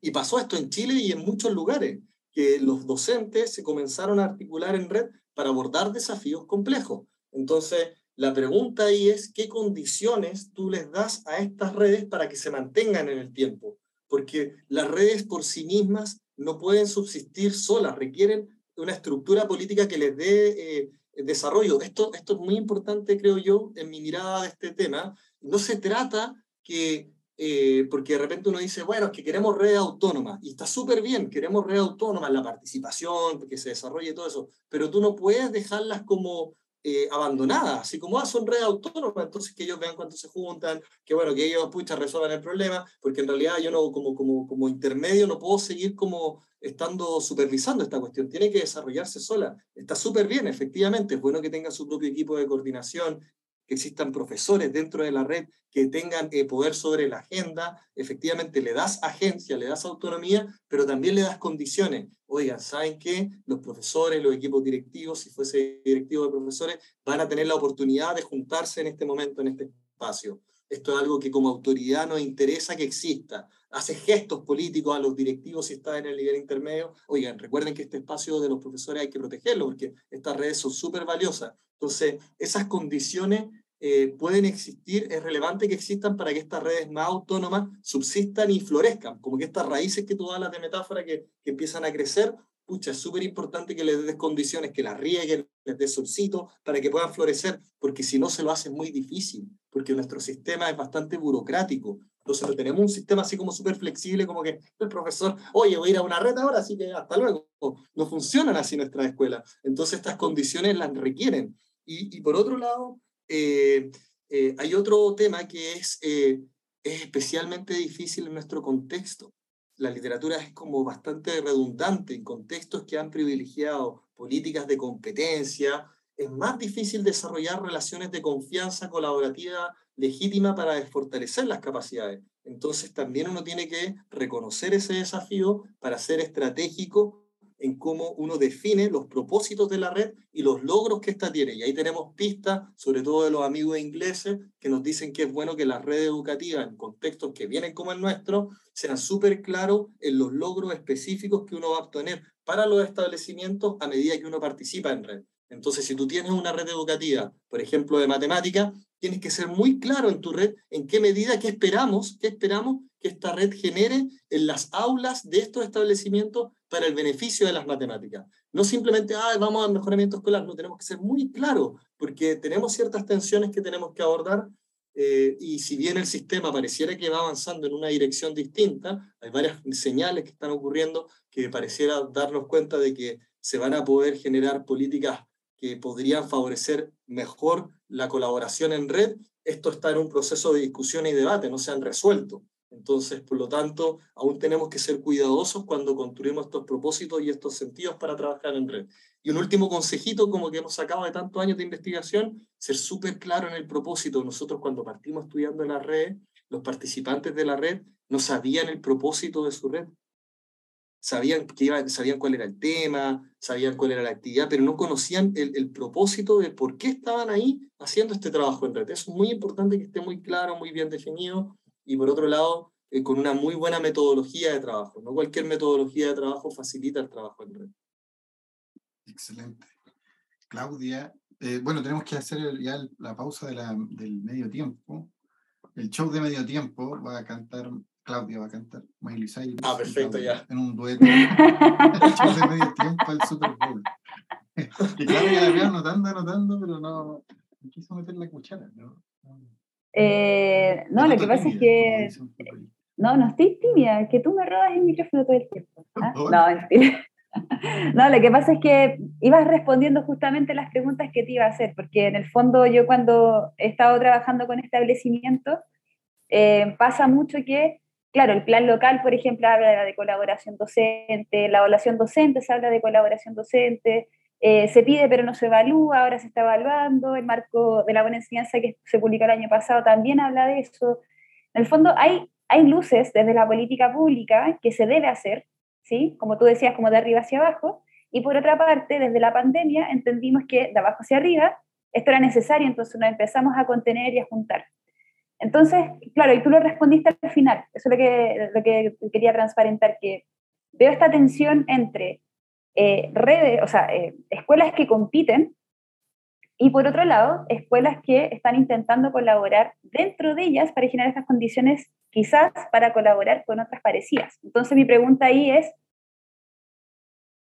[SPEAKER 3] Y pasó esto en Chile y en muchos lugares, que los docentes se comenzaron a articular en red para abordar desafíos complejos. Entonces, la pregunta ahí es, ¿qué condiciones tú les das a estas redes para que se mantengan en el tiempo? Porque las redes por sí mismas no pueden subsistir solas, requieren una estructura política que les dé eh, desarrollo. Esto, esto es muy importante, creo yo, en mi mirada de este tema. No se trata que, eh, porque de repente uno dice, bueno, es que queremos red autónoma, y está súper bien, queremos red autónoma, la participación, que se desarrolle todo eso, pero tú no puedes dejarlas como eh, abandonadas, así como, ah, son redes autónomas, entonces que ellos vean cuánto se juntan, que bueno, que ellos, pucha, resuelvan el problema, porque en realidad yo no, como, como, como intermedio no puedo seguir como estando supervisando esta cuestión, tiene que desarrollarse sola. Está súper bien, efectivamente, es bueno que tenga su propio equipo de coordinación, que existan profesores dentro de la red que tengan eh, poder sobre la agenda, efectivamente le das agencia, le das autonomía, pero también le das condiciones. Oigan, ¿saben qué? Los profesores, los equipos directivos, si fuese directivo de profesores, van a tener la oportunidad de juntarse en este momento, en este espacio. Esto es algo que como autoridad nos interesa que exista. Hace gestos políticos a los directivos si está en el nivel intermedio. Oigan, recuerden que este espacio de los profesores hay que protegerlo porque estas redes son súper valiosas. Entonces, esas condiciones eh, pueden existir, es relevante que existan para que estas redes más autónomas subsistan y florezcan, como que estas raíces que tú hablas de metáfora que, que empiezan a crecer, pucha, es súper importante que les des condiciones, que las rieguen, les des solcito para que puedan florecer, porque si no se lo hace muy difícil, porque nuestro sistema es bastante burocrático. Entonces tenemos un sistema así como súper flexible, como que el profesor, oye, voy a ir a una red ahora, así que hasta luego. No funcionan así nuestras escuelas. Entonces estas condiciones las requieren. Y, y por otro lado, eh, eh, hay otro tema que es, eh, es especialmente difícil en nuestro contexto. La literatura es como bastante redundante en contextos que han privilegiado políticas de competencia. Es más difícil desarrollar relaciones de confianza colaborativa legítima para fortalecer las capacidades. Entonces también uno tiene que reconocer ese desafío para ser estratégico en cómo uno define los propósitos de la red y los logros que ésta tiene. Y ahí tenemos pistas, sobre todo de los amigos ingleses, que nos dicen que es bueno que las redes educativas, en contextos que vienen como el nuestro, sean súper claros en los logros específicos que uno va a obtener para los establecimientos a medida que uno participa en red. Entonces, si tú tienes una red educativa, por ejemplo, de matemática, tienes que ser muy claro en tu red en qué medida, qué esperamos, qué esperamos que esta red genere en las aulas de estos establecimientos para el beneficio de las matemáticas. No simplemente, ah, vamos al mejoramiento escolar, no, tenemos que ser muy claros, porque tenemos ciertas tensiones que tenemos que abordar, eh, y si bien el sistema pareciera que va avanzando en una dirección distinta, hay varias señales que están ocurriendo que pareciera darnos cuenta de que se van a poder generar políticas que podrían favorecer mejor la colaboración en red, esto está en un proceso de discusión y debate, no se han resuelto. Entonces, por lo tanto, aún tenemos que ser cuidadosos cuando construimos estos propósitos y estos sentidos para trabajar en red. Y un último consejito, como que hemos sacado de tantos años de investigación, ser súper claro en el propósito. Nosotros cuando partimos estudiando en la red, los participantes de la red no sabían el propósito de su red sabían, que iban, sabían cuál era el tema, sabían cuál era la actividad, pero no conocían el, el, propósito de por qué estaban ahí haciendo este trabajo en red. Es muy importante que esté muy claro, muy bien definido y por otro lado, eh, con una muy buena metodología de trabajo. No cualquier metodología de trabajo facilita el trabajo en red.
[SPEAKER 1] Excelente. Claudia, eh, bueno, tenemos que hacer ya la pausa de la, del medio tiempo. El show de medio tiempo va a cantar Claudia va a cantar Miley Cyrus.
[SPEAKER 3] Ah, perfecto, ya.
[SPEAKER 1] En un dueto. de medio tiempo al Super Bowl. y Claudia la veo anotando, anotando, pero no, no quiso meter la cuchara, ¿no?
[SPEAKER 2] Eh, no, lo que pasa es que. No, no estoy tímida, que tú me robas el micrófono todo el tiempo. ¿ah? No, mentira. No, lo que pasa es que ibas respondiendo justamente las preguntas que te iba a hacer, porque en el fondo yo cuando he estado trabajando con establecimientos, eh, pasa mucho que Claro, el plan local, por ejemplo, habla de colaboración docente, la evaluación docente se habla de colaboración docente, eh, se pide pero no se evalúa, ahora se está evaluando, el marco de la buena enseñanza que se publicó el año pasado también habla de eso. En el fondo hay, hay luces desde la política pública que se debe hacer, ¿sí? como tú decías, como de arriba hacia abajo, y por otra parte, desde la pandemia entendimos que de abajo hacia arriba esto era necesario, entonces nos empezamos a contener y a juntar. Entonces, claro, y tú lo respondiste al final, eso es lo que, lo que quería transparentar, que veo esta tensión entre eh, redes, o sea, eh, escuelas que compiten y por otro lado, escuelas que están intentando colaborar dentro de ellas para generar estas condiciones, quizás para colaborar con otras parecidas. Entonces mi pregunta ahí es,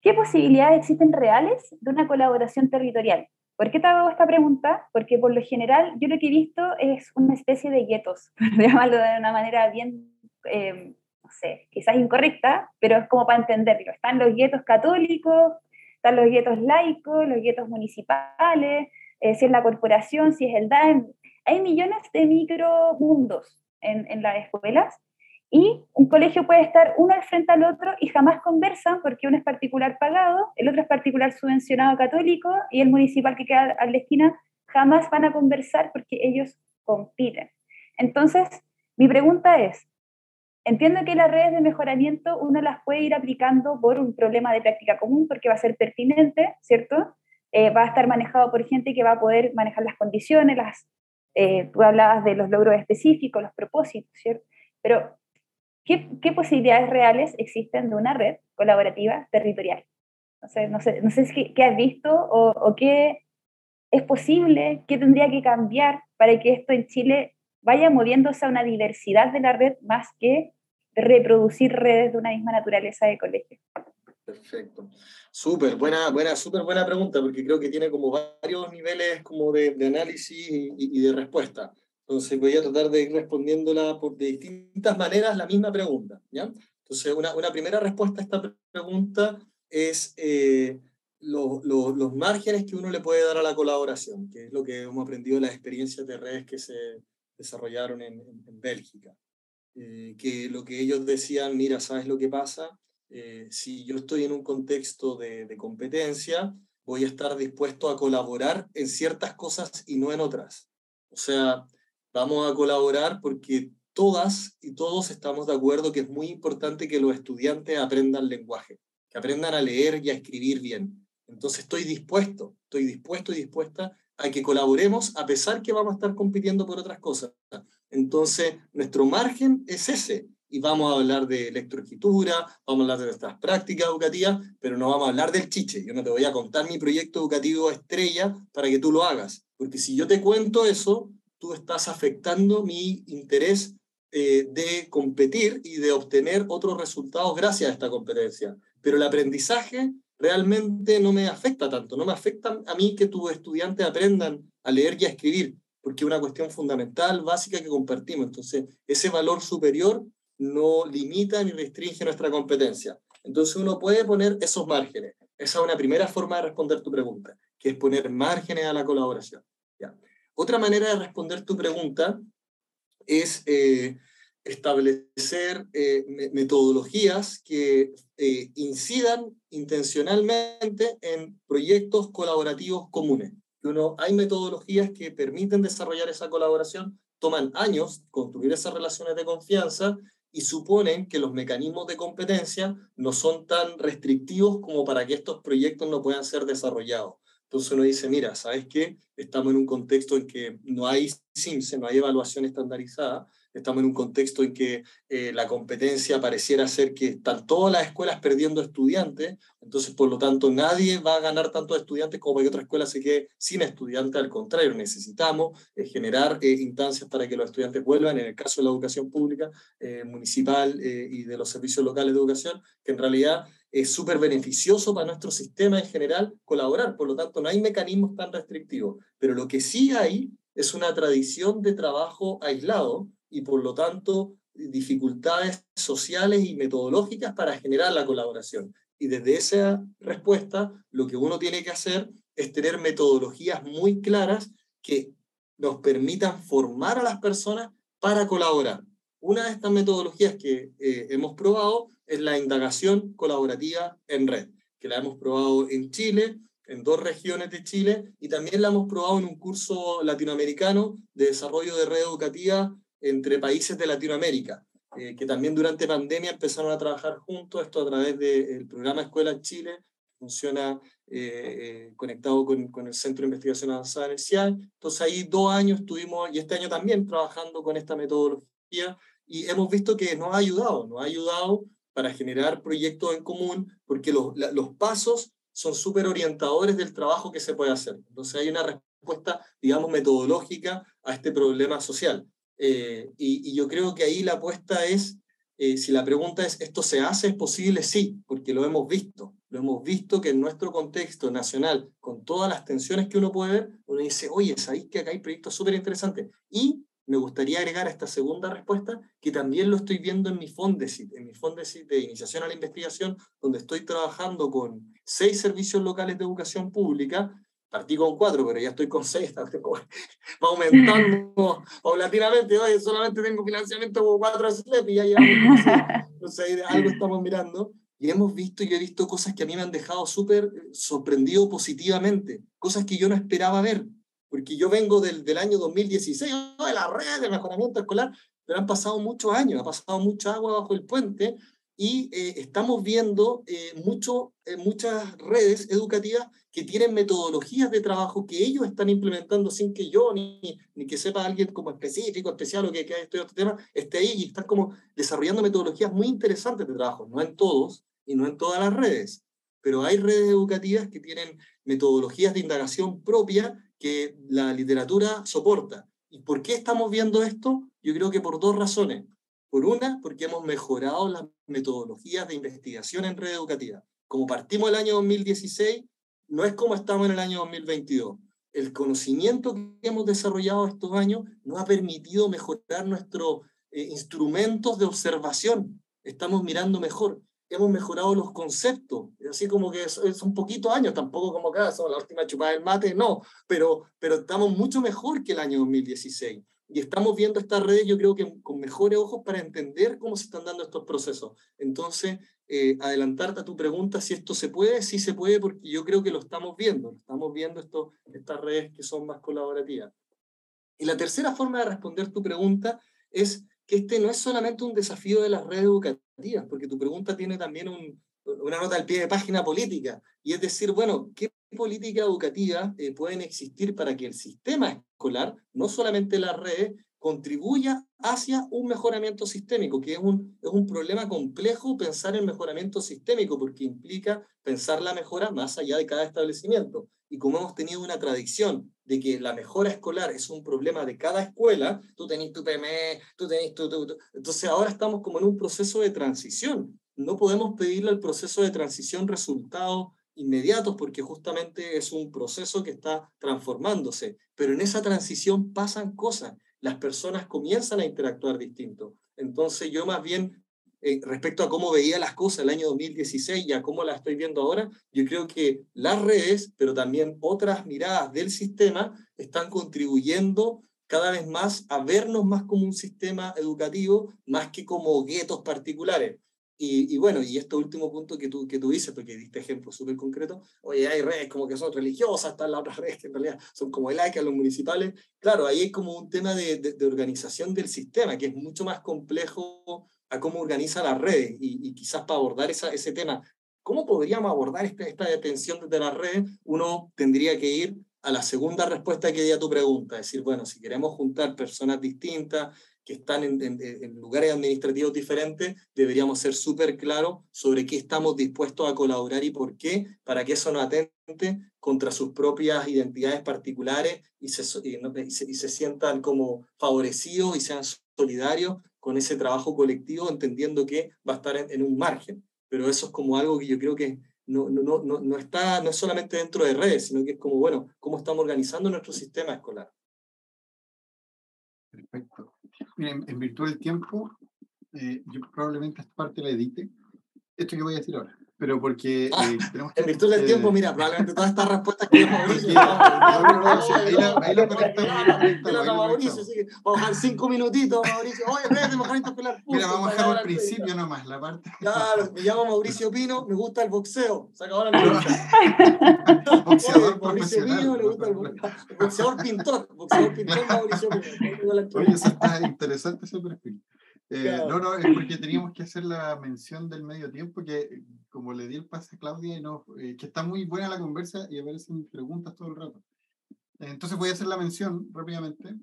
[SPEAKER 2] ¿qué posibilidades existen reales de una colaboración territorial? ¿Por qué te hago esta pregunta? Porque por lo general yo lo que he visto es una especie de guetos, por llamarlo de una manera bien, eh, no sé, quizás incorrecta, pero es como para entenderlo. Están los guetos católicos, están los guetos laicos, los guetos municipales, eh, si es la corporación, si es el DAEM. Hay millones de micromundos en, en las escuelas y un colegio puede estar uno al frente al otro y jamás conversan porque uno es particular pagado, el otro es particular subvencionado católico y el municipal que queda a la esquina jamás van a conversar porque ellos compiten. Entonces, mi pregunta es, entiendo que las redes de mejoramiento uno las puede ir aplicando por un problema de práctica común porque va a ser pertinente, ¿cierto? Eh, va a estar manejado por gente que va a poder manejar las condiciones, las, eh, tú hablabas de los logros específicos, los propósitos, ¿cierto? Pero ¿Qué, posibilidades reales existen de una red colaborativa territorial? No sé, no sé, no sé qué, has visto o, o, qué es posible, qué tendría que cambiar para que esto en Chile vaya moviéndose a una diversidad de la red más que reproducir redes de una misma naturaleza de colegio.
[SPEAKER 3] Perfecto. Súper buena, buena, súper buena pregunta, porque creo que tiene como varios niveles como de, análisis y, de respuesta. Entonces voy a tratar de ir respondiéndola por, de distintas maneras la misma pregunta. Entonces, una, una primera respuesta a esta pregunta es eh, los márgenes que uno le puede dar a la colaboración, que es lo que hemos aprendido de las experiencias de redes que se desarrollaron en, Bélgica. Eh, que lo que ellos decían, mira, ¿sabes lo que pasa? Eh, si yo estoy en un contexto de, competencia, voy a estar dispuesto a colaborar en ciertas cosas y no en otras. O sea, vamos a colaborar porque todas y todos estamos de acuerdo que es muy importante que los estudiantes aprendan lenguaje, que aprendan a leer y a escribir bien. Entonces estoy dispuesto, estoy dispuesto y dispuesta a que colaboremos a pesar que vamos a estar compitiendo por otras cosas. Entonces, nuestro margen es ese. Y vamos a hablar de electroescritura, vamos a hablar de nuestras prácticas educativas, pero no vamos a hablar del chiche. Yo no te voy a contar mi proyecto educativo estrella para que tú lo hagas. Porque si yo te cuento eso, tú estás afectando mi interés eh, de competir y de obtener otros resultados gracias a esta competencia. Pero el aprendizaje realmente no me afecta tanto, no me afecta a mí que tus estudiantes aprendan a leer y a escribir, porque es una cuestión fundamental, básica que compartimos. Entonces, ese valor superior no limita ni restringe nuestra competencia. Entonces, uno puede poner esos márgenes. Esa es una primera forma de responder tu pregunta, que es poner márgenes a la colaboración. ¿ya? Otra manera de responder tu pregunta es eh, establecer eh, metodologías que eh, incidan intencionalmente en proyectos colaborativos comunes. Uno, hay metodologías que permiten desarrollar esa colaboración, toman años construir esas relaciones de confianza y suponen que los mecanismos de competencia no son tan restrictivos como para que estos proyectos no puedan ser desarrollados. Entonces uno dice, mira, ¿sabes qué? Estamos en un contexto en que no hay SIMS, no hay evaluación estandarizada, estamos en un contexto en que eh, la competencia pareciera ser que están todas las escuelas perdiendo estudiantes, entonces por lo tanto nadie va a ganar tantos estudiantes como para que otra escuela se quede sin estudiantes, al contrario, necesitamos eh, generar eh, instancias para que los estudiantes vuelvan, en el caso de la educación pública, municipal y de los servicios locales de educación, que en realidad es súper beneficioso para nuestro sistema en general colaborar, por lo tanto no hay mecanismos tan restrictivos, pero lo que sí hay es una tradición de trabajo aislado y por lo tanto dificultades sociales y metodológicas para generar la colaboración. Y desde esa respuesta, lo que uno tiene que hacer es tener metodologías muy claras que nos permitan formar a las personas para colaborar. Una de estas metodologías que eh, hemos probado es la indagación colaborativa en red, que la hemos probado en Chile, en dos regiones de Chile, y también la hemos probado en un curso latinoamericano de desarrollo de red educativa entre países de Latinoamérica, eh, que también durante pandemia empezaron a trabajar juntos, esto a través del programa Escuela en Chile, funciona eh, eh, conectado con, con, el Centro de Investigación Avanzada en el CIAE. Entonces ahí dos años estuvimos, y este año también, trabajando con esta metodología, y hemos visto que nos ha ayudado, nos ha ayudado para generar proyectos en común, porque los, los pasos son súper orientadores del trabajo que se puede hacer. Entonces hay una respuesta, digamos, metodológica a este problema social. Eh, y, yo creo que ahí la apuesta es, eh, si la pregunta es, ¿esto se hace? ¿Es posible? Sí, porque lo hemos visto. Lo hemos visto que en nuestro contexto nacional, con todas las tensiones que uno puede ver, uno dice, oye, ¿sabéis que acá hay proyectos súper interesantes? Y me gustaría agregar a esta segunda respuesta que también lo estoy viendo en mi Fondesit, en mi Fondesit de iniciación a la investigación, donde estoy trabajando con seis servicios locales de educación pública. Partí con cuatro, pero ya estoy con seis, va aumentando paulatinamente. Oye, solamente tengo financiamiento con cuatro SLEP y ya llevamos Entonces, algo estamos mirando. Y hemos visto, y he visto cosas que a mí me han dejado súper sorprendido positivamente, cosas que yo no esperaba ver porque yo vengo del, del año 2016, de la red de mejoramiento escolar, pero han pasado muchos años, ha pasado mucha agua bajo el puente y eh, estamos viendo eh, eh, muchas redes educativas que tienen metodologías de trabajo que ellos están implementando sin que yo ni, ni que sepa alguien como específico, especial o que, que haya estudiado este tema, esté ahí y están como desarrollando metodologías muy interesantes de trabajo, no en todos y no en todas las redes, pero hay redes educativas que tienen metodologías de indagación propia que la literatura soporta. ¿Y por qué estamos viendo esto? Yo creo que por dos razones. Por una, porque hemos mejorado las metodologías de investigación en red educativa. Como partimos el año 2016, no es como estamos en el año 2022. el conocimiento que hemos desarrollado estos años nos ha permitido mejorar nuestros eh, instrumentos de observación. Estamos mirando mejor, hemos mejorado los conceptos, así como que es, un poquito años, tampoco como que son la última chupada del mate, no, pero, pero estamos mucho mejor que el año 2016 y estamos viendo estas redes, yo creo que con mejores ojos para entender cómo se están dando estos procesos. Entonces, eh, adelantarte a tu pregunta, si esto se puede, sí se puede, porque yo creo que lo estamos viendo, estamos viendo esto, estas redes que son más colaborativas. Y la tercera forma de responder tu pregunta es que este no es solamente un desafío de las redes educativas, porque tu pregunta tiene también un, una nota al pie de página política, y es decir, bueno, ¿qué política educativa eh, pueden existir para que el sistema escolar, no solamente las redes, contribuya hacia un mejoramiento sistémico, que es un, es un problema complejo pensar en mejoramiento sistémico, porque implica pensar la mejora más allá de cada establecimiento. Y como hemos tenido una tradición de que la mejora escolar es un problema de cada escuela, tú tenés tu PME, tú tenés tu, Entonces ahora estamos como en un proceso de transición. No podemos pedirle al proceso de transición resultados inmediatos porque justamente es un proceso que está transformándose, pero en esa transición pasan cosas, las personas comienzan a interactuar distinto. Entonces yo más bien, eh, respecto a cómo veía las cosas el año 2016 y a cómo las estoy viendo ahora, yo creo que las redes, pero también otras miradas del sistema, están contribuyendo cada vez más a vernos más como un sistema educativo, más que como guetos particulares. Y, bueno, y este último punto que tú, que tú dices, porque diste ejemplo súper concreto, oye, hay redes como que son religiosas, están las otras redes que en realidad son como el laicas, los municipales. Claro, ahí hay como un tema de, de, organización del sistema, que es mucho más complejo a cómo organiza las redes. Y, quizás para abordar esa, ese tema, ¿cómo podríamos abordar esta, esta detención desde las redes? Uno tendría que ir a la segunda respuesta que di a tu pregunta, es decir, bueno, si queremos juntar personas distintas, que están en, lugares administrativos diferentes, deberíamos ser súper claros sobre qué estamos dispuestos a colaborar y por qué, para que eso no atente contra sus propias identidades particulares y se, y, se, sientan como favorecidos y sean solidarios con ese trabajo colectivo, entendiendo que va a estar en, un margen. Pero eso es como algo que yo creo que no, no, no, no, está, no es solamente dentro de redes, sino que es como, bueno, cómo estamos organizando nuestro sistema escolar.
[SPEAKER 1] Perfecto. Miren, en virtud del tiempo, eh, yo probablemente esta parte la edite. Esto que voy a decir ahora. Pero porque
[SPEAKER 3] ah,
[SPEAKER 1] eh,
[SPEAKER 3] tenemos que, En virtud del tiempo, mira, probablemente todas estas respuestas que hemos visto.
[SPEAKER 1] Ahí lo conectamos.
[SPEAKER 3] Mauricio, así que vamos a dejar cinco minutitos, Mauricio. Oye, espérate, mejor
[SPEAKER 1] interpelar. Mira, vamos a dejar al principio nomás, la parte.
[SPEAKER 3] Claro, me llamo Mauricio Pino, me gusta el boxeo. Se acabó la entrevista.
[SPEAKER 1] Boxeador
[SPEAKER 3] Mauricio Pino, le gusta el boxeador pintor. Boxeador pintor, Mauricio Pino.
[SPEAKER 1] Oye, eso está interesante ese perfil. Eh, no, no, es porque teníamos que hacer la mención del medio tiempo, que como le di el pase a Claudia, y no, eh, que está muy buena la conversa y aparecen preguntas todo el rato. Entonces voy a hacer la mención rápidamente.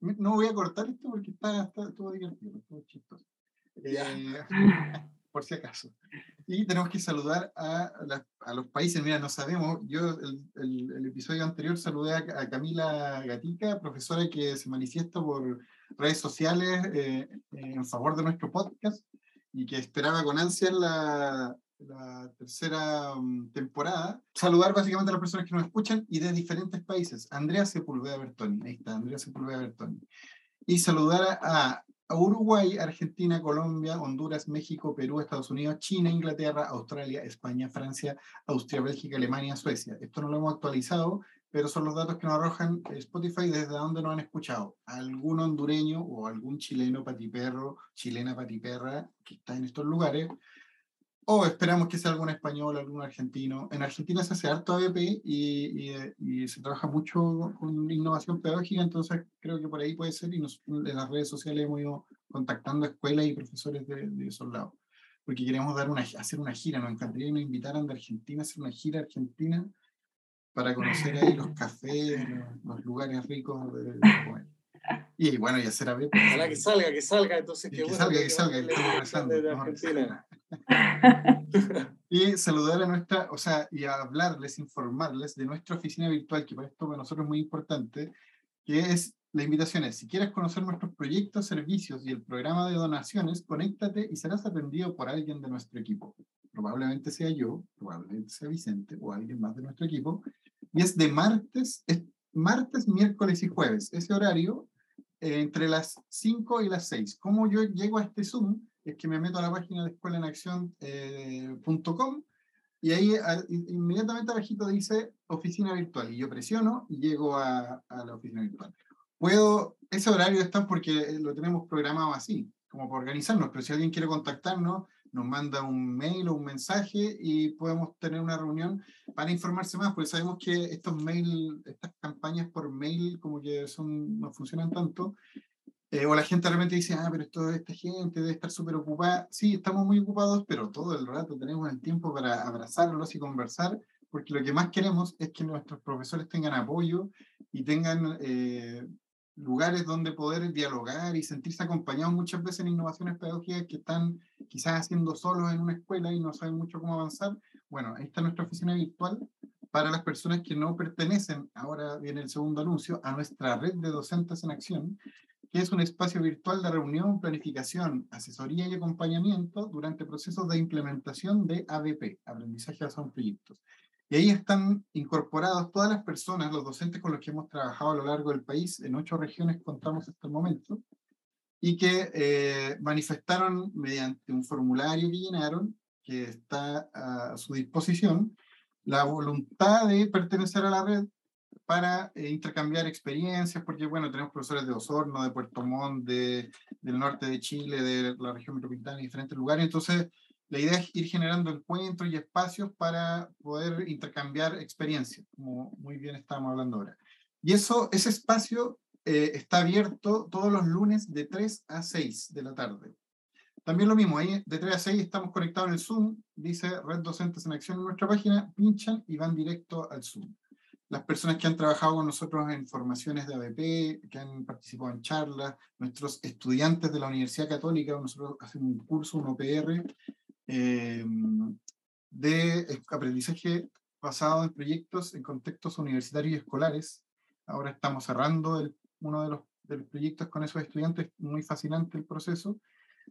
[SPEAKER 1] No voy a cortar esto porque está, está estuvo divertido, estuvo chistoso. Eh, por si acaso. Y tenemos que saludar a, a, los países. Mira, no sabemos. Yo el, el, episodio anterior saludé a, a Camila Gatica, profesora que se manifiesta por redes sociales eh, en favor de nuestro podcast y que esperaba con ansia la, la tercera um, temporada. Saludar básicamente a las personas que nos escuchan y de diferentes países. Andrea Sepulveda Bertoni, ahí está, Andrea Sepulveda Bertoni. Y saludar a, a Uruguay, Argentina, Colombia, Honduras, México, Perú, Estados Unidos, China, Inglaterra, Australia, España, Francia, Austria, Bélgica, Alemania, Suecia. Esto no lo hemos actualizado, pero son los datos que nos arrojan Spotify desde donde nos han escuchado. Algún hondureño o algún chileno patiperro, chilena patiperra que está en estos lugares, o esperamos que sea algún español, algún argentino. En Argentina se hace harto ABP y, se trabaja mucho con innovación pedagógica, entonces creo que por ahí puede ser, y en las redes sociales hemos ido contactando escuelas y profesores de, de esos lados, porque queremos hacer una gira, nos encantaría que nos invitaran de Argentina a hacer una gira argentina para conocer ahí los cafés, los, lugares ricos de, comer. Y bueno, y hacer a ver.
[SPEAKER 3] Ojalá que salga, que salga, entonces
[SPEAKER 1] que, que salga, que, salga, y saludar a nuestra, o sea, y hablarles, informarles de nuestra oficina virtual, que para esto para nosotros es muy importante, que es la invitación es, si quieres conocer nuestros proyectos, servicios y el programa de donaciones, conéctate y serás atendido por alguien de nuestro equipo. Probablemente sea yo, probablemente sea Vicente o alguien más de nuestro equipo, y es de martes, es martes, miércoles y jueves. Ese horario eh, entre las 5 y las 6. ¿Cómo yo llego a este Zoom? Es que me meto a la página de escuelaenacción.com eh, y ahí inmediatamente abajito dice oficina virtual y yo presiono y llego a, a, la oficina virtual. Puedo, ese horario está porque lo tenemos programado así, como para organizarnos, pero si alguien quiere contactarnos, nos manda un mail o un mensaje y podemos tener una reunión para informarse más, porque sabemos que estos mail, estas campañas por mail como que son, no funcionan tanto, eh, o la gente realmente dice, ah, pero esto, esta gente debe estar súper ocupada. Sí, estamos muy ocupados, pero todo el rato tenemos el tiempo para abrazarlos y conversar, porque lo que más queremos es que nuestros profesores tengan apoyo y tengan eh, lugares donde poder dialogar y sentirse acompañados muchas veces en innovaciones pedagógicas que están quizás haciendo solos en una escuela y no saben mucho cómo avanzar. Bueno, ahí está nuestra oficina virtual para las personas que no pertenecen, ahora viene el segundo anuncio, a nuestra red de docentes en acción, que es un espacio virtual de reunión, planificación, asesoría y acompañamiento durante procesos de implementación de ABP, aprendizaje basado en proyectos. Y ahí están incorporados todas las personas, los docentes con los que hemos trabajado a lo largo del país, en ocho regiones contamos hasta el momento, y que eh, manifestaron mediante un formulario que llenaron, que está a su disposición, la voluntad de pertenecer a la red para eh, intercambiar experiencias, porque bueno, tenemos profesores de Osorno, de Puerto Montt, de, del norte de Chile, de la región metropolitana, y diferentes lugares, entonces la idea es ir generando encuentros y espacios para poder intercambiar experiencias, como muy bien estábamos hablando ahora. Y eso, ese espacio eh, está abierto todos los lunes de 3 a 6 de la tarde. También lo mismo, ahí de 3 a 6 estamos conectados en el Zoom, dice Red Docentes en Acción en nuestra página, pinchan y van directo al Zoom. Las personas que han trabajado con nosotros en formaciones de ABP, que han participado en charlas, nuestros estudiantes de la Universidad Católica, nosotros hacemos un curso, un OPR, eh, de aprendizaje basado en proyectos en contextos universitarios y escolares. Ahora estamos cerrando uno de los, proyectos con esos estudiantes, muy fascinante el proceso.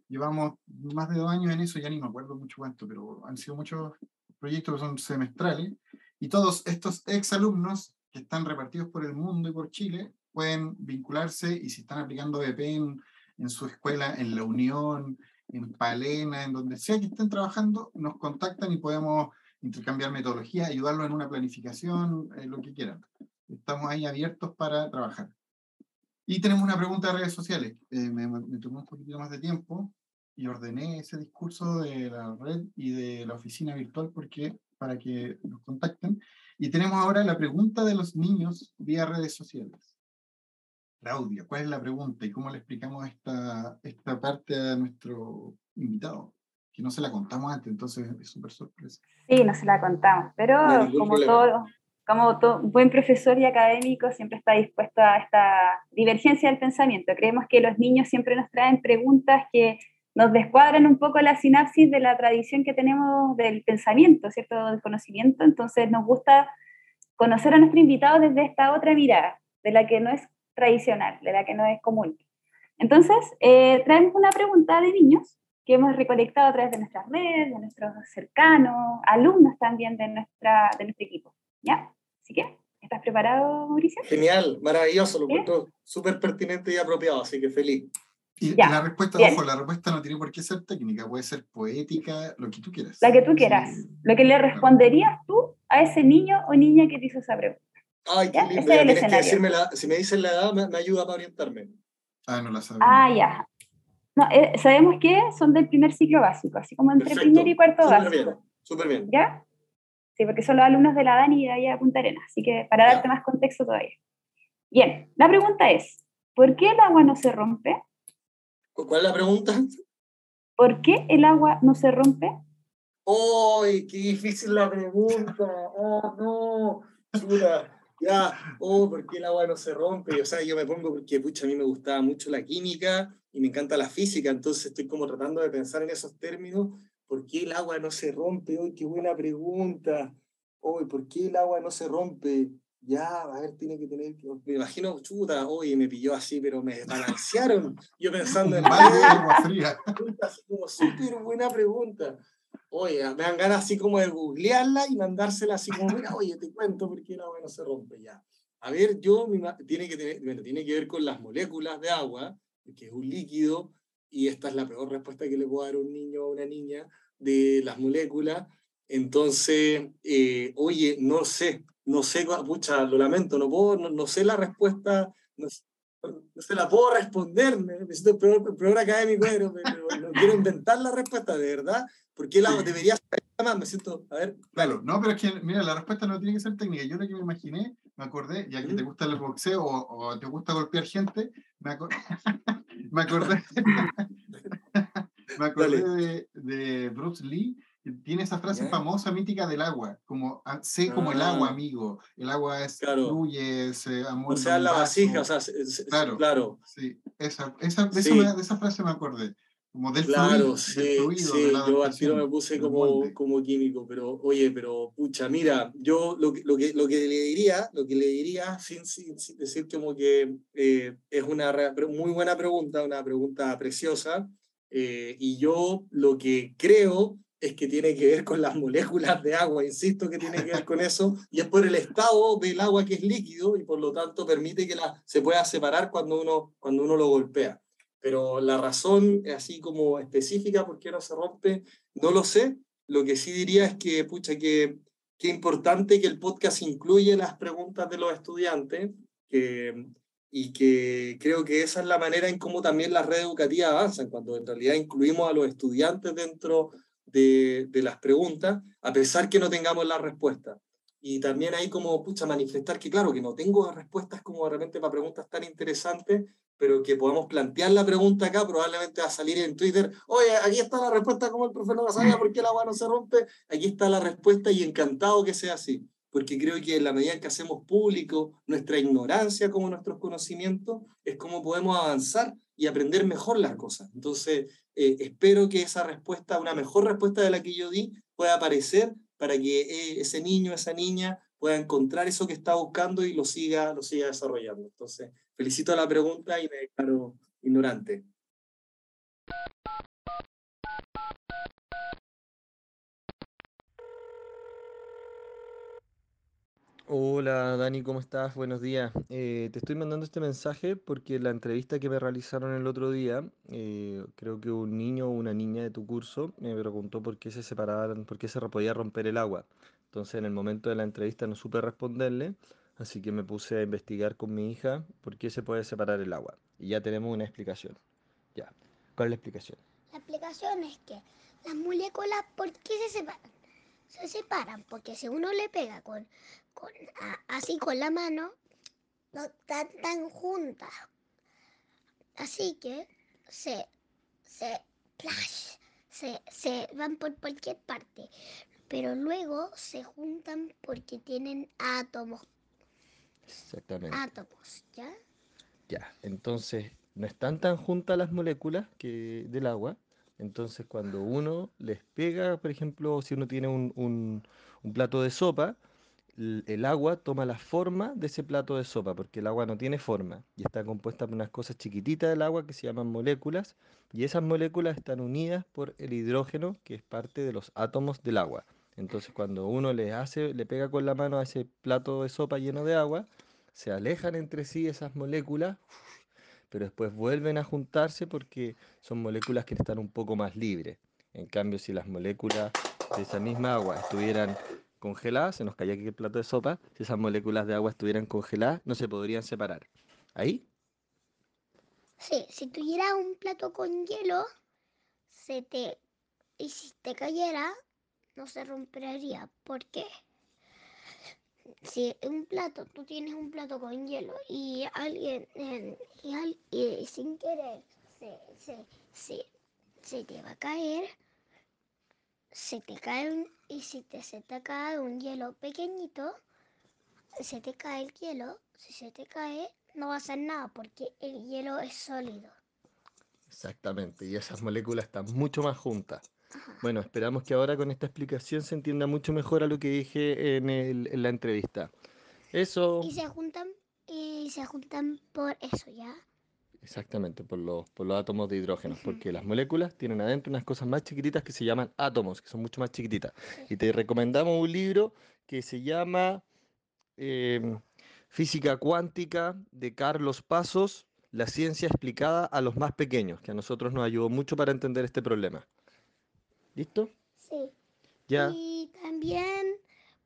[SPEAKER 1] Llevamos más de dos años en eso, ya ni me acuerdo mucho cuánto, pero han sido muchos proyectos que son semestrales. Y todos estos exalumnos que están repartidos por el mundo y por Chile pueden vincularse y si están aplicando BP en, en su escuela, en la Unión, en Palena, en donde sea que estén trabajando, nos contactan y podemos intercambiar metodología, ayudarlos en una planificación, eh, lo que quieran. Estamos ahí abiertos para trabajar. Y tenemos una pregunta de redes sociales. Eh, me, me, tomó un poquito más de tiempo y ordené ese discurso de la red y de la oficina virtual porque, para que nos contacten. Y tenemos ahora la pregunta de los niños vía redes sociales. Claudia, ¿cuál es la pregunta y cómo le explicamos esta, esta parte a nuestro invitado? Que no se la contamos antes, entonces es súper sorpresa.
[SPEAKER 2] Sí, no se la contamos, pero como todo, como todo buen profesor y académico siempre está dispuesto a esta divergencia del pensamiento. Creemos que los niños siempre nos traen preguntas que nos descuadran un poco la sinapsis de la tradición que tenemos del pensamiento, ¿cierto? Del conocimiento. Entonces nos gusta conocer a nuestro invitado desde esta otra mirada, de la que no es tradicional, de la que no es común. Entonces, eh, traemos una pregunta de niños que hemos recolectado a través de nuestras redes, de nuestros cercanos, alumnos también de, nuestra, de nuestro equipo. ¿Ya? Así que, ¿estás preparado, Mauricio?
[SPEAKER 3] Genial, maravilloso, lo encuentro súper pertinente y apropiado, así que feliz.
[SPEAKER 1] Y la respuesta, ojo, la respuesta no tiene por qué ser técnica, puede ser poética, lo que tú quieras.
[SPEAKER 2] La que tú quieras. Lo que le responderías tú a ese niño o niña que te hizo esa pregunta.
[SPEAKER 3] Ay, qué lindo. Ya, que decirme la, si me dicen la edad, me, ayuda para orientarme.
[SPEAKER 1] Ah, no la sabemos.
[SPEAKER 2] Ah, ya. No, eh, sabemos que son del primer ciclo básico, así como entre primer y cuarto
[SPEAKER 3] Súper
[SPEAKER 2] básico.
[SPEAKER 3] Bien, súper bien.
[SPEAKER 2] ¿Ya? Sí, porque son los alumnos de la DANI y de allá de Punta Arenas, así que para darte más contexto todavía. Bien, la pregunta es, ¿por qué el agua no se rompe?
[SPEAKER 3] ¿Cuál es la pregunta?
[SPEAKER 2] ¿Por qué el agua no se rompe?
[SPEAKER 3] ¡Ay, qué difícil la pregunta! ¡Oh, no! Chura ya, oh, ¿por qué el agua no se rompe? O sea, yo me pongo porque, pucha, a mí me gustaba mucho la química y me encanta la física, entonces estoy como tratando de pensar en esos términos. ¿Por qué el agua no se rompe? ¡Uy, qué buena pregunta! ¡Uy, ¿por qué el agua no se rompe? Ya, a ver, tiene que tener. Me imagino, chuta, oye, me pilló así, pero me desbalancearon. Yo pensando en. agua fría. Así como súper buena pregunta. Oye, me dan ganas así como de googlearla y mandársela así como, mira, oye, te cuento por qué la agua no se rompe ya. a ver, yo, tiene que, tener, tiene que ver con las moléculas de agua, que es un líquido, y esta es la peor respuesta que le puedo dar a un niño o a una niña de las moléculas. Entonces, eh, oye, no sé, no sé, pucha, lo lamento, no puedo, no, sé la respuesta, no, se la puedo responder, me, siento peor, peor académico, pero, no quiero inventar la respuesta, de verdad, porque la debería ser más, me siento, a ver.
[SPEAKER 1] Claro, no, pero es que, mira, la respuesta no tiene que ser técnica, yo lo que me imaginé, me acordé, ya que te gusta el boxeo o, o te gusta golpear gente, me, me acordé, me acordé de, de Bruce Lee tiene esa frase famosa, mítica del agua, como ah, sé como el agua, ah. amigo, el agua es
[SPEAKER 3] claro.
[SPEAKER 1] fluye, se
[SPEAKER 3] O sea, la vasija, o sea, claro, claro.
[SPEAKER 1] Sí, esa, esa, de, esa frase me acordé. Como del
[SPEAKER 3] claro, fluido, sí, sí, yo al tiro me puse como, como químico, pero oye, pero pucha, mira, yo lo, lo, que, lo que le diría, lo que le diría, sin, sin, decir como que eh, es una muy buena pregunta, una pregunta preciosa, eh, y yo lo que creo es que tiene que ver con las moléculas de agua, insisto que tiene que ver con eso, y es por el estado del agua que es líquido y por lo tanto permite que la, se pueda separar cuando uno, cuando uno lo golpea. Pero la razón así como específica por qué no se rompe, no lo sé. Lo que sí diría es que, pucha, que, que importante que el podcast incluye las preguntas de los estudiantes, que, y que creo que esa es la manera en cómo también las redes educativas avanzan, cuando en realidad incluimos a los estudiantes dentro de, las preguntas, a pesar que no tengamos la respuesta. Y también hay como, pucha, manifestar que, claro, que no tengo respuestas como de repente para preguntas tan interesantes, pero que podamos plantear la pregunta acá, probablemente va a salir en Twitter, oye, aquí está la respuesta, como el profe no sabía por qué el agua no se rompe, aquí está la respuesta y encantado que sea así, porque creo que en la medida en que hacemos público nuestra ignorancia como nuestros conocimientos, es como podemos avanzar y aprender mejor las cosas. Entonces, eh, espero que esa respuesta, una mejor respuesta de la que yo di, pueda aparecer para que eh, ese niño, esa niña pueda encontrar eso que está buscando y lo siga, lo siga desarrollando. Entonces, felicito la pregunta y me declaro ignorante.
[SPEAKER 4] Hola Dani, ¿cómo estás? Buenos días. Eh, te estoy mandando este mensaje porque la entrevista que me realizaron el otro día, eh, creo que un niño o una niña de tu curso me preguntó por qué se separaban, por qué se podía romper el agua. Entonces en el momento de la entrevista no supe responderle, así que me puse a investigar con mi hija por qué se puede separar el agua. Y ya tenemos una explicación. Ya. ¿Cuál es la explicación?
[SPEAKER 5] La explicación es que las moléculas, ¿por qué se separan? Se separan porque si uno le pega con así con la mano, no están tan juntas. Así que se, se, se, se van por cualquier parte. Pero luego se juntan porque tienen átomos.
[SPEAKER 4] Exactamente.
[SPEAKER 5] Átomos, ¿ya?
[SPEAKER 4] Ya, entonces no están tan juntas las moléculas que del agua. Entonces cuando uno les pega, por ejemplo, si uno tiene un, un, un plato de sopa, el agua toma la forma de ese plato de sopa, porque el agua no tiene forma y está compuesta por unas cosas chiquititas del agua que se llaman moléculas, y esas moléculas están unidas por el hidrógeno, que es parte de los átomos del agua. Entonces, cuando uno le hace, le pega con la mano a ese plato de sopa lleno de agua, se alejan entre sí esas moléculas, pero después vuelven a juntarse porque son moléculas que están un poco más libres. En cambio, si las moléculas de esa misma agua estuvieran congeladas, se nos caía aquí el plato de sopa, si esas moléculas de agua estuvieran congeladas, no se podrían separar. ¿Ahí?
[SPEAKER 5] Sí, si tuviera un plato con hielo, se te... Y si te cayera, no se rompería. ¿Por qué? Si un plato, tú tienes un plato con hielo y alguien, y, sin querer, se, se, se te va a caer, se te cae y si te, se te cae un hielo pequeñito, se te cae el hielo, si se te cae no va a hacer nada porque el hielo es sólido.
[SPEAKER 4] Exactamente, y esas moléculas están mucho más juntas. Bueno, esperamos que ahora con esta explicación se entienda mucho mejor a lo que dije en, en la entrevista. Eso.
[SPEAKER 5] Y se juntan y se juntan por eso, ¿ya?
[SPEAKER 4] Exactamente, por los, por los átomos de hidrógeno, porque las moléculas tienen adentro unas cosas más chiquititas que se llaman átomos, que son mucho más chiquititas. Y te recomendamos un libro que se llama, em, Física cuántica de Carlos Pasos, la ciencia explicada a los más pequeños, que a nosotros nos ayudó mucho para entender este problema. ¿Listo?
[SPEAKER 5] Sí.
[SPEAKER 4] Ya.
[SPEAKER 5] Y también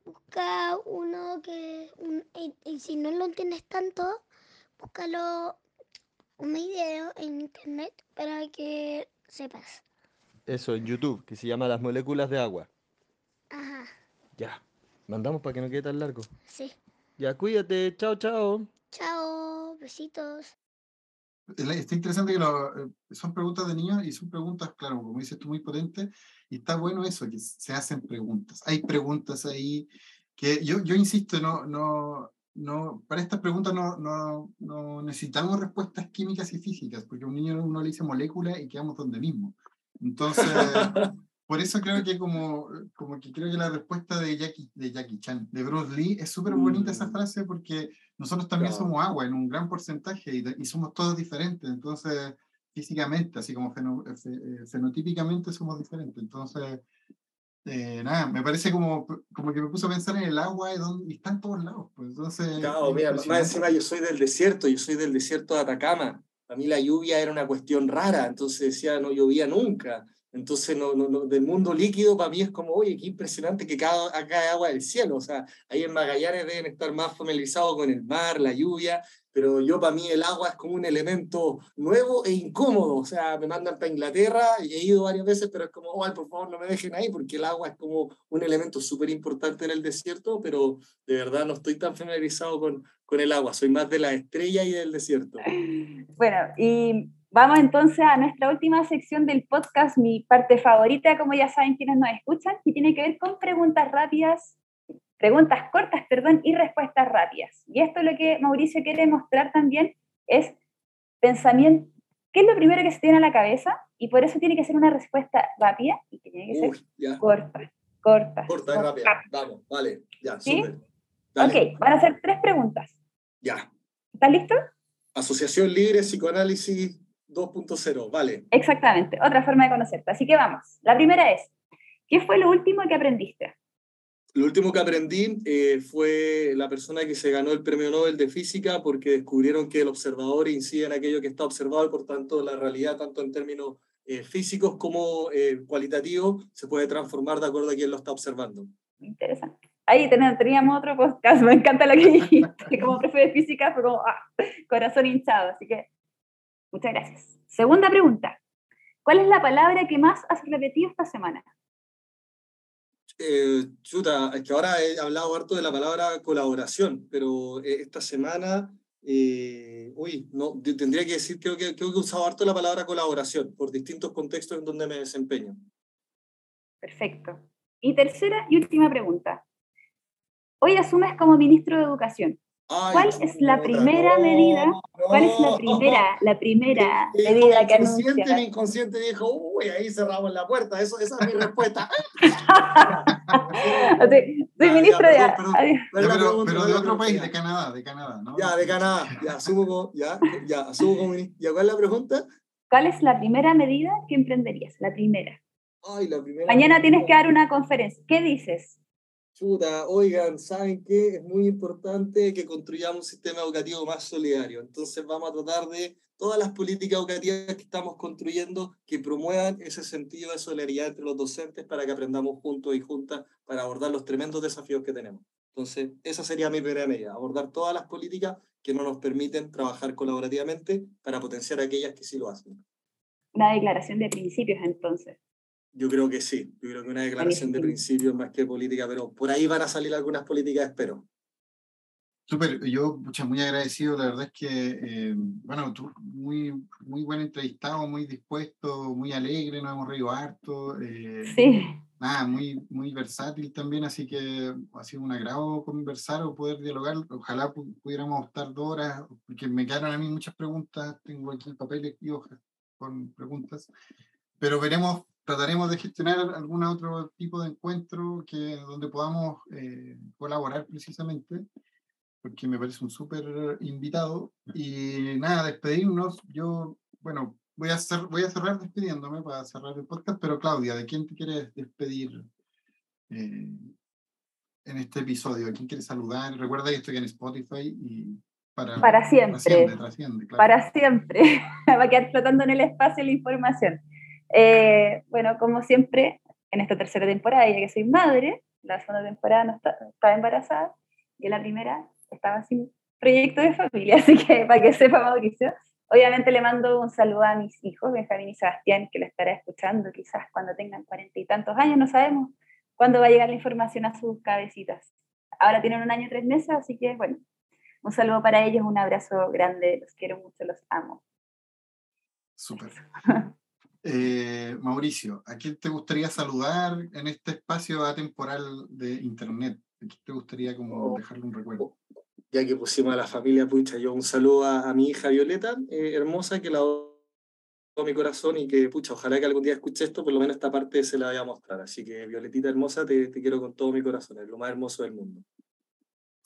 [SPEAKER 5] busca uno que, un- y, y si no lo entiendes tanto, búscalo un video en internet para que sepas.
[SPEAKER 4] Eso, en YouTube, que se llama Las moléculas de agua.
[SPEAKER 5] Ajá,
[SPEAKER 4] Ya. Mandamos para que no quede tan largo.
[SPEAKER 5] sí.
[SPEAKER 4] Ya, cuídate. Chao, chao.
[SPEAKER 5] Chao, besitos.
[SPEAKER 1] El- Está interesante que lo- eh, son preguntas de niños y son preguntas, claro, como dices tú, muy potentes. Y está bueno eso, que se hacen preguntas. Hay preguntas ahí que yo, yo insisto, no, no, no, para estas preguntas no, no, no necesitamos respuestas químicas y físicas, porque a un niño uno le dice molécula y quedamos donde mismo. Entonces, por eso creo que como, como que creo que la respuesta de Jackie, de Jackie Chan, de Bruce Lee, es súper bonita esa
[SPEAKER 3] Mm.
[SPEAKER 1] frase porque nosotros también
[SPEAKER 3] Claro.
[SPEAKER 1] somos agua en un gran porcentaje y, y somos todos diferentes. Entonces, físicamente, así como eh, eh, fenotípicamente somos diferentes. Entonces, eh, nada, me parece como, como que me puso a pensar en el agua y, dónde- y está en todos lados. Pues, entonces,
[SPEAKER 3] Claro,
[SPEAKER 1] es
[SPEAKER 3] mira, más encima yo soy del desierto, yo soy del desierto de Atacama. A mí la lluvia era una cuestión rara, entonces decía, no llovía nunca. Entonces, no, no, no, del mundo líquido para mí es como, oye, qué impresionante que cada, acá hay agua del cielo. O sea, ahí en Magallanes deben estar más familiarizados con el mar, la lluvia, pero yo para mí el agua es como un elemento nuevo e incómodo. O sea, me mandan para Inglaterra y he ido varias veces, pero es como, oh, por favor, no me dejen ahí, porque el agua es como un elemento súper importante en el desierto, pero de verdad no estoy tan familiarizado con, con el agua. Soy más de la estrella y del desierto.
[SPEAKER 2] Bueno, y vamos entonces a nuestra última sección del podcast, mi parte favorita, como ya saben quienes nos escuchan, que tiene que ver con preguntas rápidas, preguntas cortas, perdón, y respuestas rápidas. Y esto lo que Mauricio quiere mostrar también es pensamiento, ¿qué es lo primero que se tiene a la cabeza? Y por eso tiene que ser una respuesta rápida y tiene que ser
[SPEAKER 3] ya.
[SPEAKER 2] corta, corta.
[SPEAKER 3] Corta y rápida. Vamos, vale. Ya,
[SPEAKER 2] ¿Sí?
[SPEAKER 3] Dale,
[SPEAKER 2] Ok, van a ser tres preguntas.
[SPEAKER 3] ya.
[SPEAKER 2] ¿Estás listo?
[SPEAKER 3] Asociación Libre Psicoanálisis 2.0, vale.
[SPEAKER 2] Exactamente, otra forma de conocerte. Así que vamos. La primera es, ¿qué fue lo último que aprendiste?
[SPEAKER 3] Lo último que aprendí eh, fue la persona que se ganó el premio Nobel de Física porque descubrieron que el observador incide en aquello que está observado y por tanto la realidad, tanto en términos eh, físicos como eh, cualitativos, se puede transformar de acuerdo a quien lo está observando.
[SPEAKER 2] Interesante. Ahí ten- teníamos otro podcast, me encanta lo que dijiste. Como profe de física fue como, ah, corazón hinchado. Así que, muchas gracias. Segunda pregunta. ¿Cuál es la palabra que más has repetido esta semana?
[SPEAKER 3] Eh, chuta, es que ahora he hablado harto de la palabra colaboración, pero eh, esta semana, eh, uy, no, te- tendría que decir, creo que, creo que he usado harto la palabra colaboración por distintos contextos en donde me desempeño.
[SPEAKER 2] Perfecto. Y tercera y última pregunta. Hoy asumes como ministro de Educación.
[SPEAKER 3] Ay,
[SPEAKER 2] ¿Cuál es la primera
[SPEAKER 3] no,
[SPEAKER 2] medida? ¿Cuál es la
[SPEAKER 3] no.
[SPEAKER 2] primera, la primera medida que
[SPEAKER 3] inconsciente, mi
[SPEAKER 2] anuncias?
[SPEAKER 3] inconsciente dijo, uy, ahí cerramos la puerta, eso, esa es mi respuesta.
[SPEAKER 2] soy, soy ministro
[SPEAKER 1] ya,
[SPEAKER 2] de...
[SPEAKER 1] perdón, perdón.
[SPEAKER 2] Adiós.
[SPEAKER 3] ¿Cuál
[SPEAKER 1] Ya,
[SPEAKER 3] es la
[SPEAKER 1] pero,
[SPEAKER 3] pregunta?
[SPEAKER 1] pero
[SPEAKER 3] ¿Cuál
[SPEAKER 1] de otro país, de Canadá, de Canadá, ¿no?
[SPEAKER 3] Ya, de Canadá, ya, asumo como, ya, ya, asumo como ministro. ¿Ya cuál es la pregunta?
[SPEAKER 2] ¿Cuál es la primera medida que emprenderías? La primera.
[SPEAKER 3] Ay, la primera.
[SPEAKER 2] Mañana tienes que dar una conferencia. ¿Qué dices?
[SPEAKER 3] Chuta, oigan, ¿saben qué? Es muy importante que construyamos un sistema educativo más solidario. Entonces vamos a tratar de todas las políticas educativas que estamos construyendo que promuevan ese sentido de solidaridad entre los docentes para que aprendamos juntos y juntas para abordar los tremendos desafíos que tenemos. Entonces, esa sería mi primera medida, abordar todas las políticas que no nos permiten trabajar colaborativamente para potenciar aquellas que sí lo hacen.
[SPEAKER 2] Una declaración de principios, entonces.
[SPEAKER 3] Yo creo que sí, yo creo que una declaración de principios más que política, pero por ahí van a salir algunas políticas, espero.
[SPEAKER 1] Súper, yo pucha, muy agradecido, la verdad es que, eh, bueno, tú muy, muy buen entrevistado, muy dispuesto, muy alegre, nos hemos reído harto, eh,
[SPEAKER 2] Sí.
[SPEAKER 1] nada, muy, muy versátil también, así que ha sido un agrado conversar o poder dialogar, ojalá pu- pudiéramos estar dos horas, porque me quedaron a mí muchas preguntas, tengo aquí papeles y hojas con preguntas, pero veremos, trataremos de gestionar algún otro tipo de encuentro que, donde podamos eh, colaborar precisamente porque me parece un súper invitado. Y nada, despedirnos. Yo, bueno, voy a, cer- voy a cerrar despidiéndome para cerrar el podcast, pero Claudia, ¿de quién te quieres despedir? Eh, en este episodio? ¿A quién quiere saludar? Recuerda que estoy en Spotify y para,
[SPEAKER 2] para siempre.
[SPEAKER 1] Trasciende, trasciende, claro.
[SPEAKER 2] Para siempre. Va a quedar flotando en el espacio la información. Eh, bueno, como siempre, en esta tercera temporada, ya que soy madre, la segunda temporada no estaba embarazada y en la primera estaba sin proyecto de familia, así que para que sepa Mauricio, obviamente le mando un saludo a mis hijos, Benjamín y Sebastián, que lo estará escuchando quizás cuando tengan cuarenta y tantos años, no sabemos cuándo va a llegar la información a sus cabecitas. Ahora tienen un año y tres meses, así que bueno, un saludo para ellos, un abrazo grande, los quiero mucho, los amo.
[SPEAKER 1] Súper. Eh, Mauricio, ¿a quién te gustaría saludar en este espacio atemporal de Internet? ¿A quién te gustaría como oh. dejarle un recuerdo?
[SPEAKER 3] Ya que pusimos a la familia, pucha, yo un saludo a, mi hija Violeta, eh, hermosa, que la doy mi corazón y que, pucha, ojalá que algún día escuche esto, por lo menos esta parte se la vaya a mostrar. Así que, Violetita hermosa, te, te quiero con todo mi corazón, es lo más hermoso del mundo.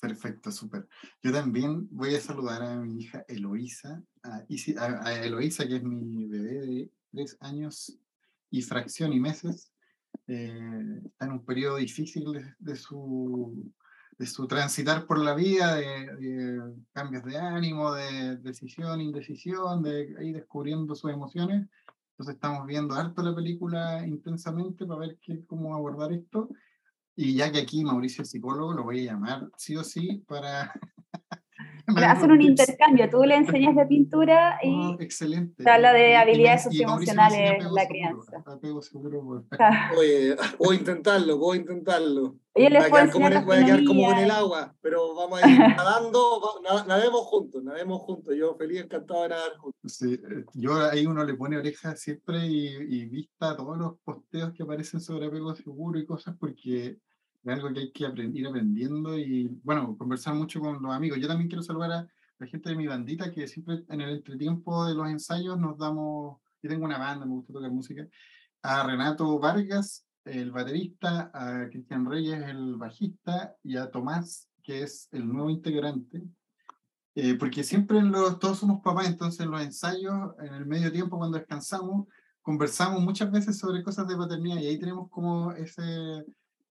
[SPEAKER 1] Perfecto, súper. Yo también voy a saludar a mi hija Eloísa, a, a Eloísa, que es mi bebé de tres años y fracción y meses. Eh, está en un periodo difícil de, su, de su transitar por la vida, de, cambios de ánimo, de decisión, indecisión, de ir descubriendo sus emociones. Entonces estamos viendo harto la película intensamente para ver qué, cómo abordar esto. Y ya que aquí Mauricio es psicólogo, lo voy a llamar sí o sí para
[SPEAKER 2] hacen un intercambio, tú le enseñas de pintura y
[SPEAKER 1] oh, excelente.
[SPEAKER 2] habla de habilidades socioemocionales en la crianza.
[SPEAKER 3] Voy a intentarlo, voy a intentarlo.
[SPEAKER 2] Voy a
[SPEAKER 3] quedar, como, voy a quedar como en el agua, pero vamos a ir nadando, nademos juntos, nademos juntos. Yo feliz, encantado de nadar juntos.
[SPEAKER 1] Sí, eh, yo ahí uno le pone oreja siempre y, y vista todos los posteos que aparecen sobre apego seguro y cosas porque es algo que hay que ir aprendiendo y, bueno, conversar mucho con los amigos. Yo también quiero saludar a la gente de mi bandita que siempre en el entretiempo de los ensayos nos damos, yo tengo una banda, me gusta tocar música, a Renato Vargas, el baterista, a Cristian Reyes, el bajista, y a Tomás, que es el nuevo integrante. Eh, porque siempre los, todos somos papás, entonces en los ensayos, en el medio tiempo, cuando descansamos, conversamos muchas veces sobre cosas de paternidad y ahí tenemos como ese,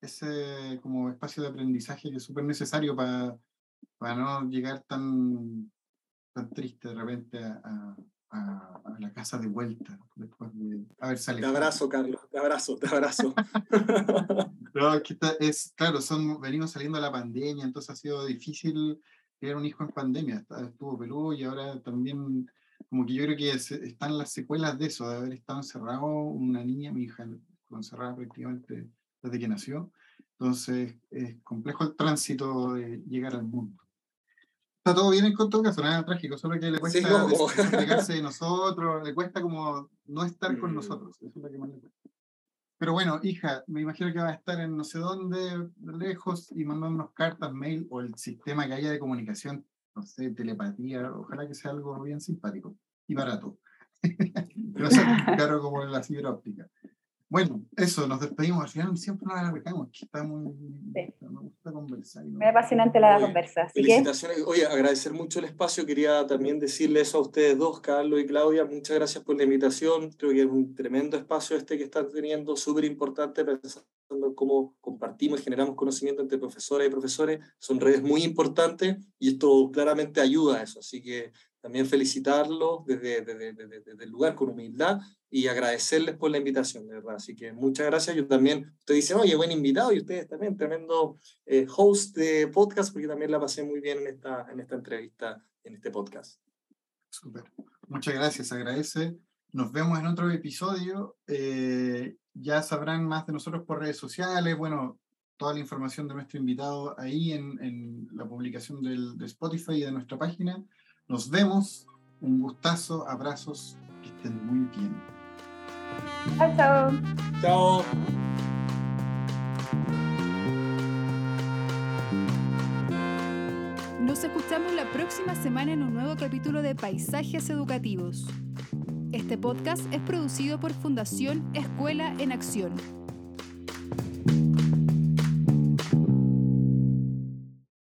[SPEAKER 1] ese como espacio de aprendizaje que es súper necesario para, para no llegar tan, tan triste de repente a, a, a, la casa de vuelta después de haber salido.
[SPEAKER 3] Te abrazo, Carlos, te abrazo, te abrazo.
[SPEAKER 1] no, es, que es claro, son, venimos saliendo de la pandemia, entonces ha sido difícil tener un hijo en pandemia, estuvo peludo y ahora también como que yo creo que están las secuelas de eso, de haber estado encerrado una niña, mi hija, encerrada prácticamente desde que nació. Entonces, es complejo el tránsito de llegar al mundo. Está todo bien en todo caso, nada trágico, solo que le cuesta sí, de nosotros, le cuesta como no estar con mm. nosotros, eso es lo que más le cuesta. Pero bueno, hija, me imagino que va a estar en no sé dónde, lejos, y mandándonos cartas, mail o el sistema que haya de comunicación, no sé, telepatía, ojalá que sea algo bien simpático y barato. Pero sea caro como la fibra óptica. Bueno, eso, nos despedimos. Al final siempre nos alargamos, que está muy. Me gusta conversar.
[SPEAKER 2] Me apasionante la conversa.
[SPEAKER 3] felicitaciones. Oye, agradecer mucho el espacio. Quería también decirle eso a ustedes dos, Carlos y Claudia. Muchas gracias por la invitación. Creo que es un tremendo espacio este que están teniendo, súper importante, pensando en cómo compartimos y generamos conocimiento entre profesoras y profesores. Son redes muy importantes y esto claramente ayuda a eso. Así que también felicitarlos desde, desde, desde, el lugar con humildad y agradecerles por la invitación, de verdad. Así que muchas gracias. Yo también, ustedes dicen, oye, buen invitado, y ustedes también, tremendo eh, host de podcast, porque también la pasé muy bien en esta, en esta entrevista, en este podcast.
[SPEAKER 1] Súper. Muchas gracias, agradece. Nos vemos en otro episodio. Eh, ya sabrán más de nosotros por redes sociales. Bueno, toda la información de nuestro invitado ahí en, en la publicación del, de Spotify y de nuestra página. Nos vemos. Un gustazo. Abrazos. Que estén muy bien.
[SPEAKER 2] Chao, chao.
[SPEAKER 3] Chao.
[SPEAKER 6] Nos escuchamos la próxima semana en un nuevo capítulo de Paisajes Educativos. Este podcast es producido por Fundación Escuela en Acción